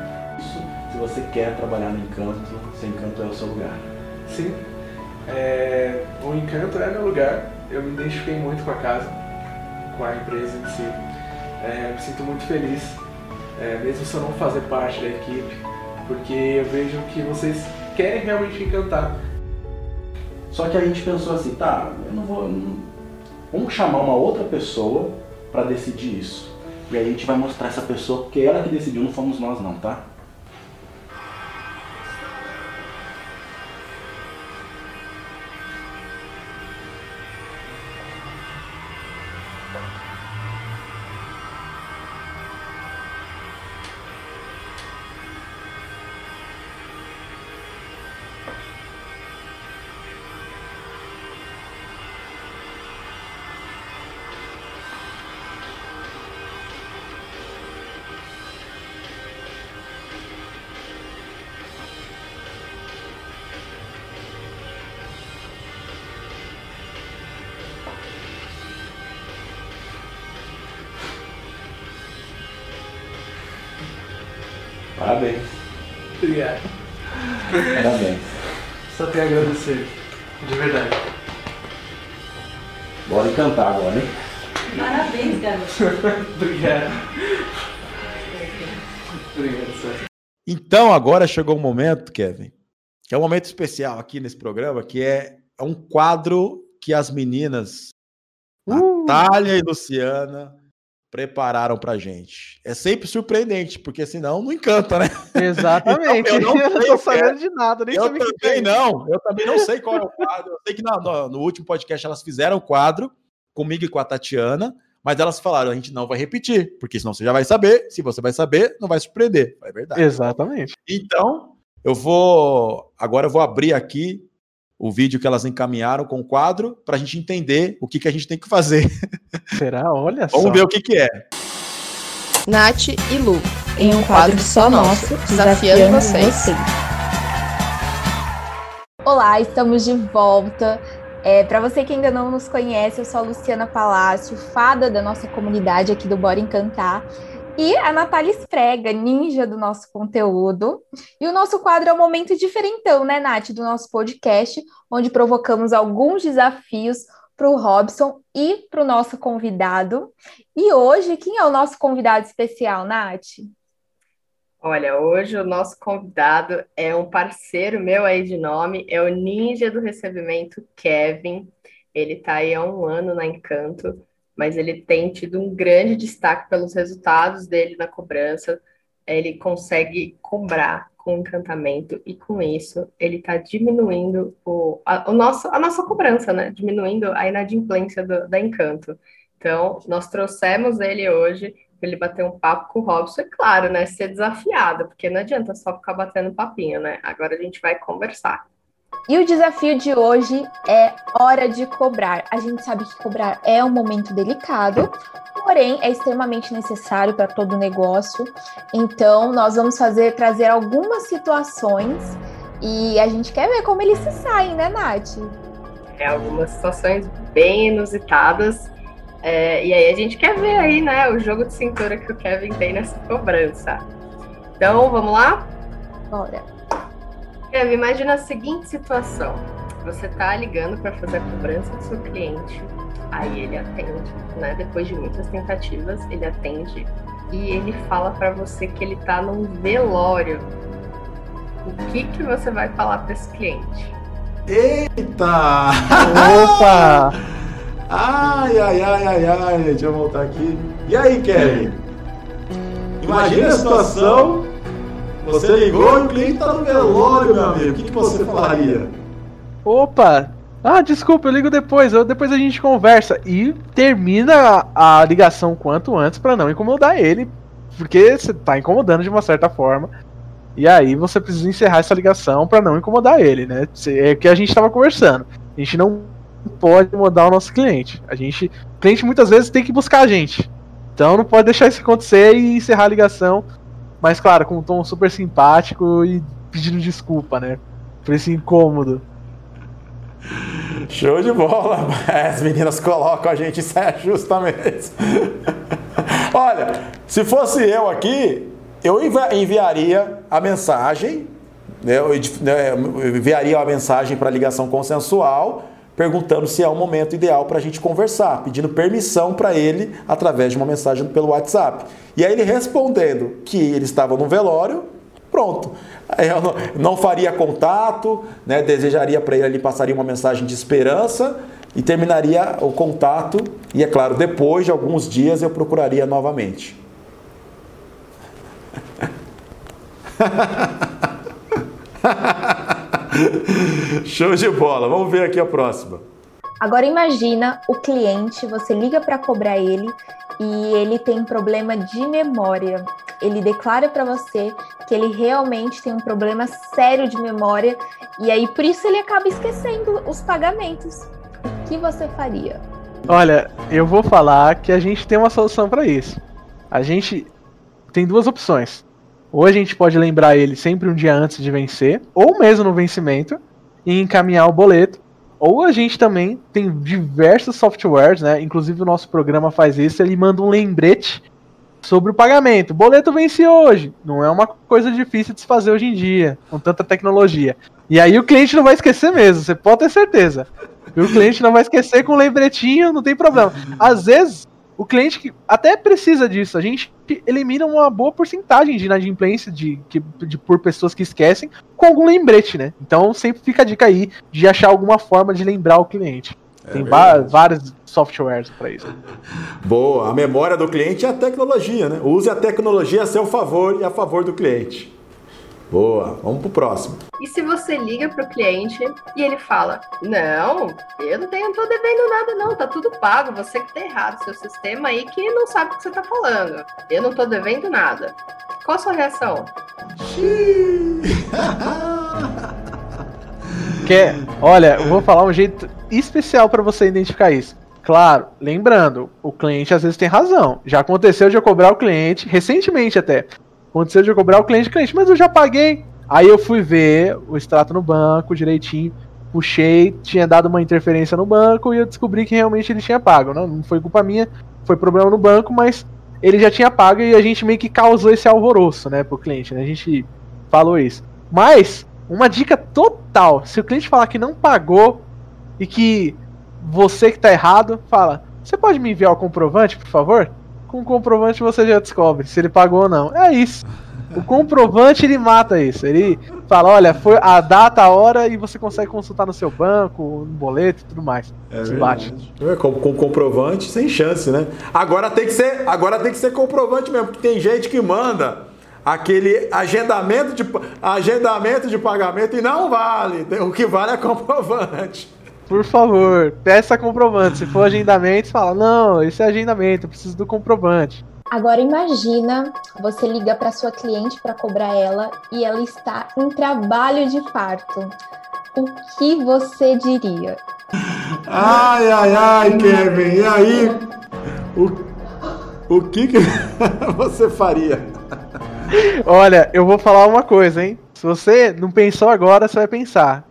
H: Se você quer trabalhar no encanto, seu encanto é o seu lugar.
D: Sim, é, o encanto é meu lugar. Eu me identifiquei muito com a casa, com a empresa em si. É, me sinto muito feliz, é, mesmo se eu não fazer parte da equipe, porque eu vejo que vocês querem realmente encantar.
H: Só que a gente pensou assim, tá, eu não vou. não- Vamos chamar uma outra pessoa para decidir isso. E aí a gente vai mostrar essa pessoa, porque ela que decidiu, não fomos nós não, tá? Parabéns.
D: Obrigado.
H: Parabéns.
D: Só tenho a agradecer, de verdade.
H: Bora encantar agora, hein?
I: Parabéns, garoto. [LAUGHS]
D: Obrigado. Obrigado, Sérgio.
C: Então agora chegou um momento, Kevin, que é um momento especial aqui nesse programa, que é um quadro que as meninas
G: Uh!
C: Natália e Luciana prepararam pra gente. É sempre surpreendente, porque senão não encanta, né?
G: Exatamente.
C: Então, [LAUGHS] eu não
G: eu não
C: sei,
G: tô sabendo de nada, nem
C: eu
G: que
C: também não, eu também não sei qual é o quadro. Eu sei que na- no, no último podcast elas fizeram o quadro comigo e com a Tatiana, mas elas falaram, a gente não vai repetir, porque senão você já vai saber, se você vai saber, não vai surpreender. É verdade.
G: Exatamente.
C: Então, eu vou. Agora eu vou abrir aqui o vídeo que elas encaminharam com o quadro para a gente entender o que, que a gente tem que fazer. [LAUGHS]
G: Será? Olha só.
C: Vamos ver o que, que é.
J: Nath e Lu,
I: Em um quadro só nosso,
J: desafiando
I: desafiando
J: vocês.
I: vocês. Olá, estamos de volta. É, Para você que ainda não nos conhece, eu sou a Luciana Palácio, fada da nossa comunidade aqui do Bora Encantar. E a Natália Esfrega, ninja do nosso conteúdo. E o nosso quadro é um momento diferentão, né, Nath, do nosso podcast, onde provocamos alguns desafios para o Robson e para o nosso convidado. E hoje, quem é o nosso convidado especial, Nath?
K: Olha, hoje o nosso convidado é um parceiro meu aí de nome, é o Ninja do Recebimento, Kevin. Ele está aí há um ano na Encanto, mas ele tem tido um grande destaque pelos resultados dele na cobrança. Ele consegue cobrar com encantamento e com isso ele está diminuindo o, a, o nosso, a nossa cobrança, né? Diminuindo a inadimplência do, da Encanto. Então, nós trouxemos ele hoje para ele bater um papo com o Robson, é claro, né? Ser desafiado, porque não adianta só ficar batendo papinho, né? Agora a gente vai conversar.
I: E o desafio de hoje é hora de cobrar. A gente sabe que cobrar é um momento delicado, porém é extremamente necessário para todo negócio. Então, nós vamos fazer trazer algumas situações e a gente quer ver como eles se saem, né, Nath?
K: É algumas situações bem inusitadas é, e aí a gente quer ver aí, né, o jogo de cintura que o Kevin tem nessa cobrança. Então, vamos lá?
I: Bora.
K: Kevin, imagina a seguinte situação. Você tá ligando para fazer a cobrança do seu cliente, aí ele atende, né? Depois de muitas tentativas, ele atende e ele fala para você que ele tá num velório. O que que você vai falar para esse cliente?
C: Eita!
D: Opa! [LAUGHS]
C: Ai, ai, ai, ai, ai, deixa eu voltar aqui. E aí, Kevin? Imagina a situação, você ligou e o cliente tá no velório, meu amigo. O que, que você falaria?
D: Opa! Ah, desculpa, eu ligo depois. Eu, depois a gente conversa. E termina a, a ligação quanto antes para não incomodar ele. Porque você tá incomodando de uma certa forma. E aí você precisa encerrar essa ligação para não incomodar ele, né? É o que a gente tava conversando. A gente não pode mudar o nosso cliente. A gente, o cliente muitas vezes tem que buscar a gente. Então não pode deixar isso acontecer e encerrar a ligação. Mas claro, com um tom super simpático e pedindo desculpa, né? Por esse incômodo.
C: Show de bola, [LAUGHS] as meninas colocam a gente isso é justamente. [LAUGHS] Olha, se fosse eu aqui, eu enviaria a mensagem, né, né, eu enviaria a mensagem para ligação consensual, perguntando se é o momento ideal para a gente conversar, pedindo permissão para ele através de uma mensagem pelo WhatsApp. E aí ele respondendo que ele estava no velório, pronto. Eu não, faria contato, né, desejaria para ele ali, passaria uma mensagem de esperança e terminaria o contato. E é claro, depois de alguns dias eu procuraria novamente. [LAUGHS] [LAUGHS] Show de bola. Vamos ver aqui a próxima.
I: Agora imagina o cliente, você liga para cobrar ele e ele tem problema de memória. Ele declara para você que ele realmente tem um problema sério de memória e aí por isso ele acaba esquecendo os pagamentos. O que você faria?
D: Olha, eu vou falar que a gente tem uma solução para isso. A gente tem duas opções. Ou a gente pode lembrar ele sempre um dia antes de vencer, ou mesmo no vencimento, e encaminhar o boleto. Ou a gente também tem diversos softwares, né? Inclusive o nosso programa faz isso, ele manda um lembrete sobre o pagamento. Boleto vence hoje. Não é uma coisa difícil de se fazer hoje em dia, com tanta tecnologia. E aí o cliente não vai esquecer mesmo, você pode ter certeza. E o cliente não vai esquecer com um lembretinho, não tem problema. Às vezes o cliente que até precisa disso. A gente elimina uma boa porcentagem de inadimplência de, de, de, por pessoas que esquecem com algum lembrete, né? Então sempre fica a dica aí de achar alguma forma de lembrar o cliente. É Tem vários softwares para isso.
C: Boa, a memória do cliente é a tecnologia, né? Use a tecnologia a seu favor e a favor do cliente. Boa, vamos pro próximo.
K: E se você liga pro cliente e ele fala: Não, eu não, tenho, não tô devendo nada, não, tá tudo pago, você que tá errado, seu sistema aí que não sabe o que você tá falando. Eu não tô devendo nada. Qual a sua reação? [LAUGHS]
D: Quer? Olha, eu vou falar um jeito especial para você identificar isso. Claro, lembrando, o cliente às vezes tem razão. Já aconteceu de eu cobrar o cliente, recentemente até. De eu cobrar o cliente, cliente, mas eu já paguei. Aí eu fui ver o extrato no banco direitinho, puxei, tinha dado uma interferência no banco e eu descobri que realmente ele tinha pago. Não, não foi culpa minha, foi problema no banco, mas ele já tinha pago e a gente meio que causou esse alvoroço, né, pro cliente, né? A gente falou isso. Mas, uma dica total: se o cliente falar que não pagou e que você que tá errado, fala: Você pode me enviar o comprovante, por favor? Com o comprovante você já descobre se ele pagou ou não. É isso. O comprovante ele mata isso. Ele fala: olha, foi a data, a hora e você consegue consultar no seu banco, no boleto e tudo mais.
C: É
D: bate.
C: É, Com, com comprovante, sem chance, né? Agora tem que ser, agora tem que ser comprovante mesmo, porque tem gente que manda aquele agendamento de, agendamento de pagamento e não vale. O que vale é comprovante.
D: Por favor, peça comprovante. Se for agendamento, fala: não, esse é agendamento, eu preciso do comprovante.
I: Agora imagina, você liga para sua cliente para cobrar ela e ela está em trabalho de parto. O que você diria?
C: Ai, ai, ai, Kevin, e aí? O, o que, que [LAUGHS] você faria?
D: Olha, eu vou falar uma coisa, hein? Se você não pensou agora, você vai pensar.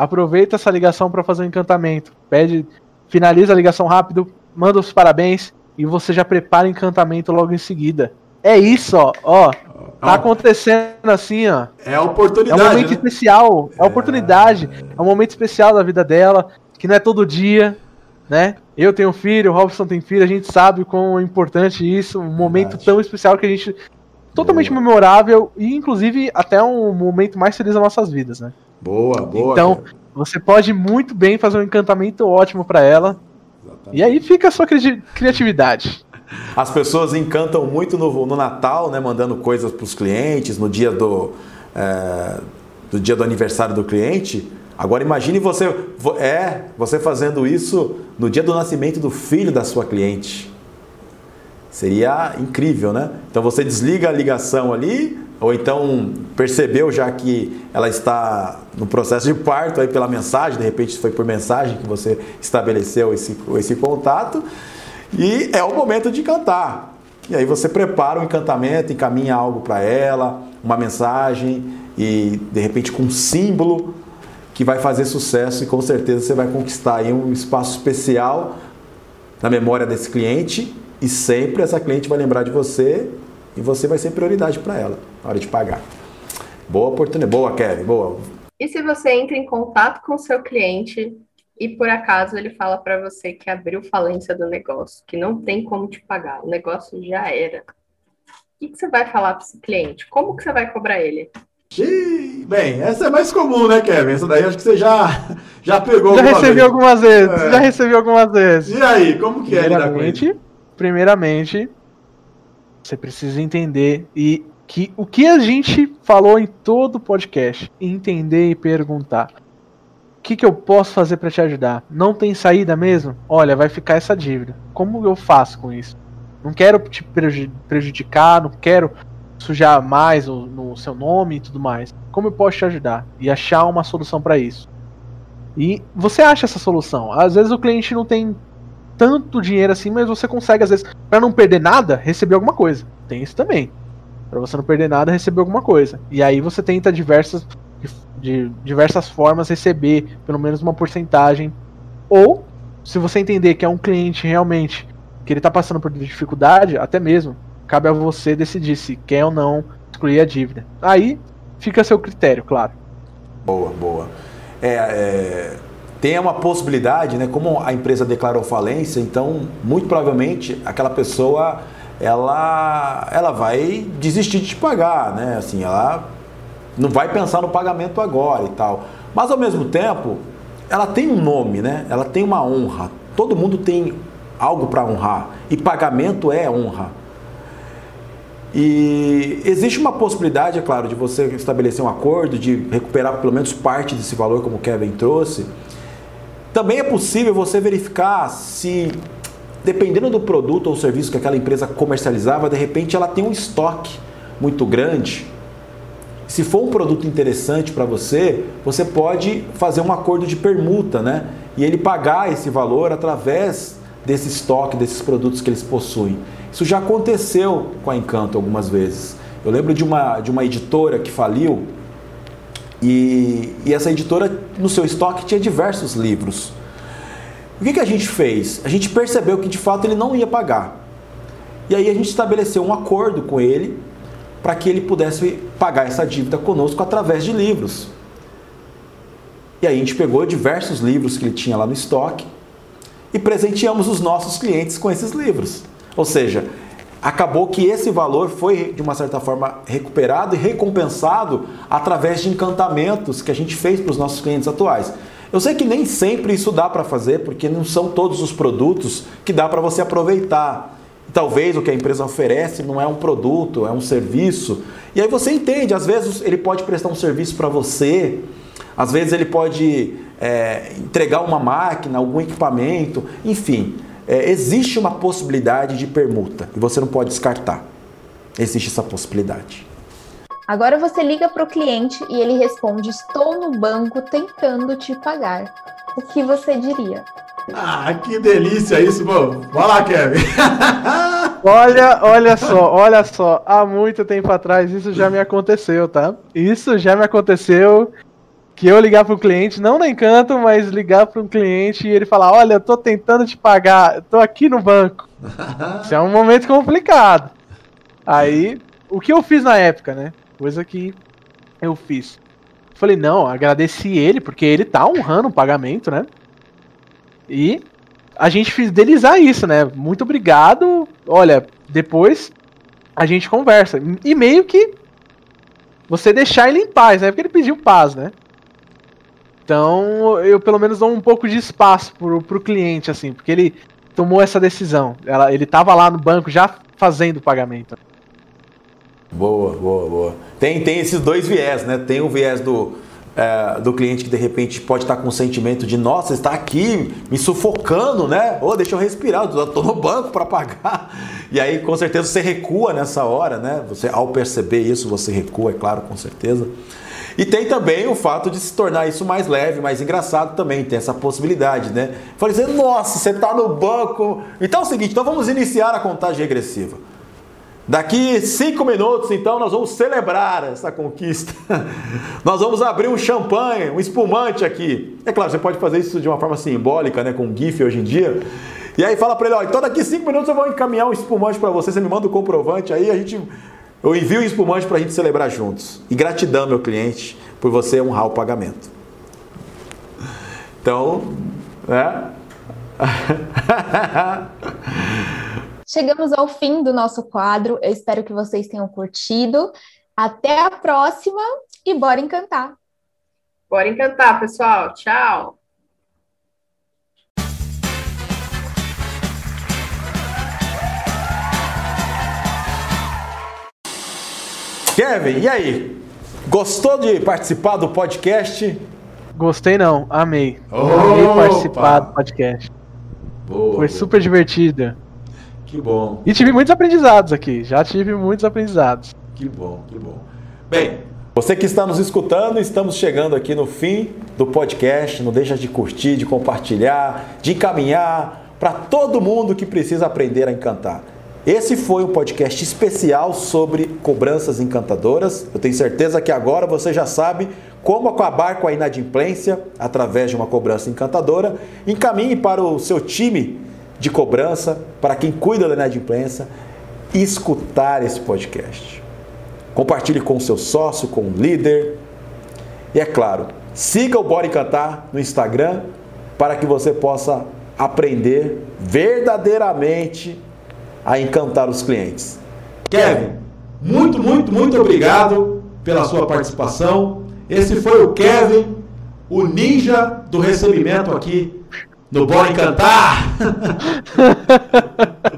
D: Aproveita essa ligação para fazer um encantamento. Pede, finaliza a ligação rápido, manda os parabéns e você já prepara o encantamento logo em seguida. É isso, ó. ó tá acontecendo assim, ó.
C: É a oportunidade.
D: É um momento
C: né?
D: especial, é a oportunidade, é um momento especial da vida dela, que não é todo dia, né? Eu tenho filho, o Robson tem filho, a gente sabe quão é importante isso, um momento tão especial que a gente totalmente memorável e inclusive até um momento mais feliz das nossas vidas, né?
C: Boa, boa.
D: Então,
C: Kevin.
D: você pode muito bem fazer um encantamento ótimo pra ela. E aí fica a sua cri- criatividade.
C: As pessoas encantam muito no, no Natal, né? Mandando coisas para os clientes, no dia do, é, do dia do aniversário do cliente. Agora imagine você, vo- é, você fazendo isso no dia do nascimento do filho da sua cliente. Seria incrível, né? Então você desliga a ligação ali, ou então percebeu já que ela está no processo de parto aí pela mensagem, de repente foi por mensagem que você estabeleceu esse, esse contato, e é o momento de cantar. E aí você prepara um encantamento, encaminha algo para ela, uma mensagem e de repente com um símbolo que vai fazer sucesso e com certeza você vai conquistar aí um espaço especial na memória desse cliente e sempre essa cliente vai lembrar de você e você vai ser prioridade para ela na hora de pagar. Boa oportunidade, boa Kevin, boa.
K: E se você entra em contato com o seu cliente e por acaso ele fala para você que abriu falência do negócio, que não tem como te pagar, o negócio já era. O que, que você vai falar para esse cliente? Como que você vai cobrar ele?
C: Bem, essa é mais comum, né, Kevin? Essa daí acho que você já, já pegou
D: Já
C: alguma
D: recebi
C: vez.
D: algumas vezes,
C: É.
D: já recebi algumas vezes.
C: E aí, como que é lidar com
D: primeiramente, você precisa entender e que o que a gente falou em todo o podcast, entender e perguntar. O que, que eu posso fazer para te ajudar? Não tem saída mesmo? Olha, vai ficar essa dívida. Como eu faço com isso? Não quero te preju- prejudicar, não quero sujar mais o, no seu nome e tudo mais. Como eu posso te ajudar? E achar uma solução para isso. E você acha essa solução. Às vezes o cliente não tem tanto dinheiro assim, mas você consegue, às vezes, para não perder nada, receber alguma coisa. Tem isso também. Para você não perder nada, receber alguma coisa. E aí você tenta diversas, de diversas formas receber pelo menos uma porcentagem. Ou, se você entender que é um cliente realmente que ele tá passando por dificuldade, até mesmo, cabe a você decidir se quer ou não excluir a dívida. Aí fica a seu critério, claro.
C: Boa, boa. É, é, tem uma possibilidade, né? Como a empresa declarou falência, então muito provavelmente aquela pessoa ela, ela vai desistir de te pagar, né? Assim, ela não vai pensar no pagamento agora e tal. Mas ao mesmo tempo, ela tem um nome, né? Ela tem uma honra. Todo mundo tem algo para honrar e pagamento é honra. E existe uma possibilidade, é claro, de você estabelecer um acordo, de recuperar pelo menos parte desse valor, como o Kevin trouxe. Também é possível você verificar se, dependendo do produto ou serviço que aquela empresa comercializava, de repente ela tem um estoque muito grande. Se for um produto interessante para você, você pode fazer um acordo de permuta, né? E ele pagar esse valor através desse estoque, desses produtos que eles possuem. Isso já aconteceu com a Encanto algumas vezes. Eu lembro de uma, de uma editora que faliu E, e essa editora, no seu estoque, tinha diversos livros. O que, que a gente fez? A gente percebeu que de fato ele não ia pagar. E aí a gente estabeleceu um acordo com ele para que ele pudesse pagar essa dívida conosco através de livros. E aí a gente pegou diversos livros que ele tinha lá no estoque e presenteamos os nossos clientes com esses livros. Ou seja, acabou que esse valor foi, de uma certa forma, recuperado e recompensado através de encantamentos que a gente fez para os nossos clientes atuais. Eu sei que nem sempre isso dá para fazer, porque não são todos os produtos que dá para você aproveitar. Talvez o que a empresa oferece não é um produto, é um serviço. E aí você entende, às vezes ele pode prestar um serviço para você, às vezes ele pode é, entregar uma máquina, algum equipamento, enfim. É, existe uma possibilidade de permuta e você não pode descartar. Existe essa possibilidade.
I: Agora você liga para o cliente e ele responde: Estou no banco tentando te pagar. O que você diria?
L: Ah, que delícia isso, mano. Vai lá, Kevin. [LAUGHS]
D: olha, olha só, olha só. Há muito tempo atrás isso já me aconteceu, tá? Isso já me aconteceu que eu ligar para o cliente, não na Encanto, mas ligar para um cliente e ele falar: Olha, eu tô tentando te pagar, tô aqui no banco. [LAUGHS] Isso é um momento complicado. Aí, o que eu fiz na época, né? Coisa que eu fiz. Falei, não, agradeci ele, porque ele tá honrando o pagamento, né? E a gente fidelizar isso, né? Muito obrigado. Olha, depois a gente conversa. E meio que você deixar ele em paz, né? Porque ele pediu paz, né? Então eu pelo menos dou um pouco de espaço pro, pro cliente, assim, porque ele tomou essa decisão. Ela, ele tava lá no banco já fazendo o pagamento.
C: Boa, boa, boa. Tem, tem esses dois viés, né? Tem o viés do é, do cliente que de repente pode estar com um sentimento de nossa, está aqui me sufocando, né? Ou oh, deixa eu respirar, eu tô no banco para pagar. E aí com certeza você recua nessa hora, né? Você ao perceber isso, você recua, é claro, com certeza. E tem também o fato de se tornar isso mais leve, mais engraçado também, tem essa possibilidade, né? Falei assim, nossa, você está no banco. Então é o seguinte, então vamos iniciar a contagem regressiva. Daqui cinco minutos, então, nós vamos celebrar essa conquista. [LAUGHS] nós vamos abrir um champanhe, um espumante aqui. É claro, você pode fazer isso de uma forma simbólica, né, com um GIF hoje em dia. E aí fala para ele, ó, então daqui cinco minutos eu vou encaminhar um espumante para você, você me manda o comprovante aí, a gente eu envio um espumante para a gente celebrar juntos. E gratidão, meu cliente, por você honrar o pagamento. Então, né? [LAUGHS]
I: Chegamos ao fim do nosso quadro. Eu espero que vocês tenham curtido. Até a próxima e bora encantar.
K: Bora encantar, pessoal. Tchau.
C: Kevin, e aí? Gostou de participar do podcast?
D: Gostei não, amei. Amei participar do podcast. Boa, Foi boa. super divertido.
C: Que bom.
D: E tive muitos aprendizados aqui. Já tive muitos aprendizados.
C: Que bom, que bom. Bem, você que está nos escutando, estamos chegando aqui no fim do podcast. Não deixa de curtir, de compartilhar, de encaminhar para todo mundo que precisa aprender a encantar. Esse foi um podcast especial sobre cobranças encantadoras. Eu tenho certeza que agora você já sabe como acabar com a inadimplência através de uma cobrança encantadora. Encaminhe para o seu time de cobrança para quem cuida da inadimplência escutar esse podcast. Compartilhe com o seu sócio, com o líder. E é claro, siga o Bora Encantar no Instagram para que você possa aprender verdadeiramente a encantar os clientes.
L: Kevin, muito, muito, muito obrigado pela sua participação. Esse foi o Kevin, o ninja do recebimento aqui no Bora Encantar! [LAUGHS]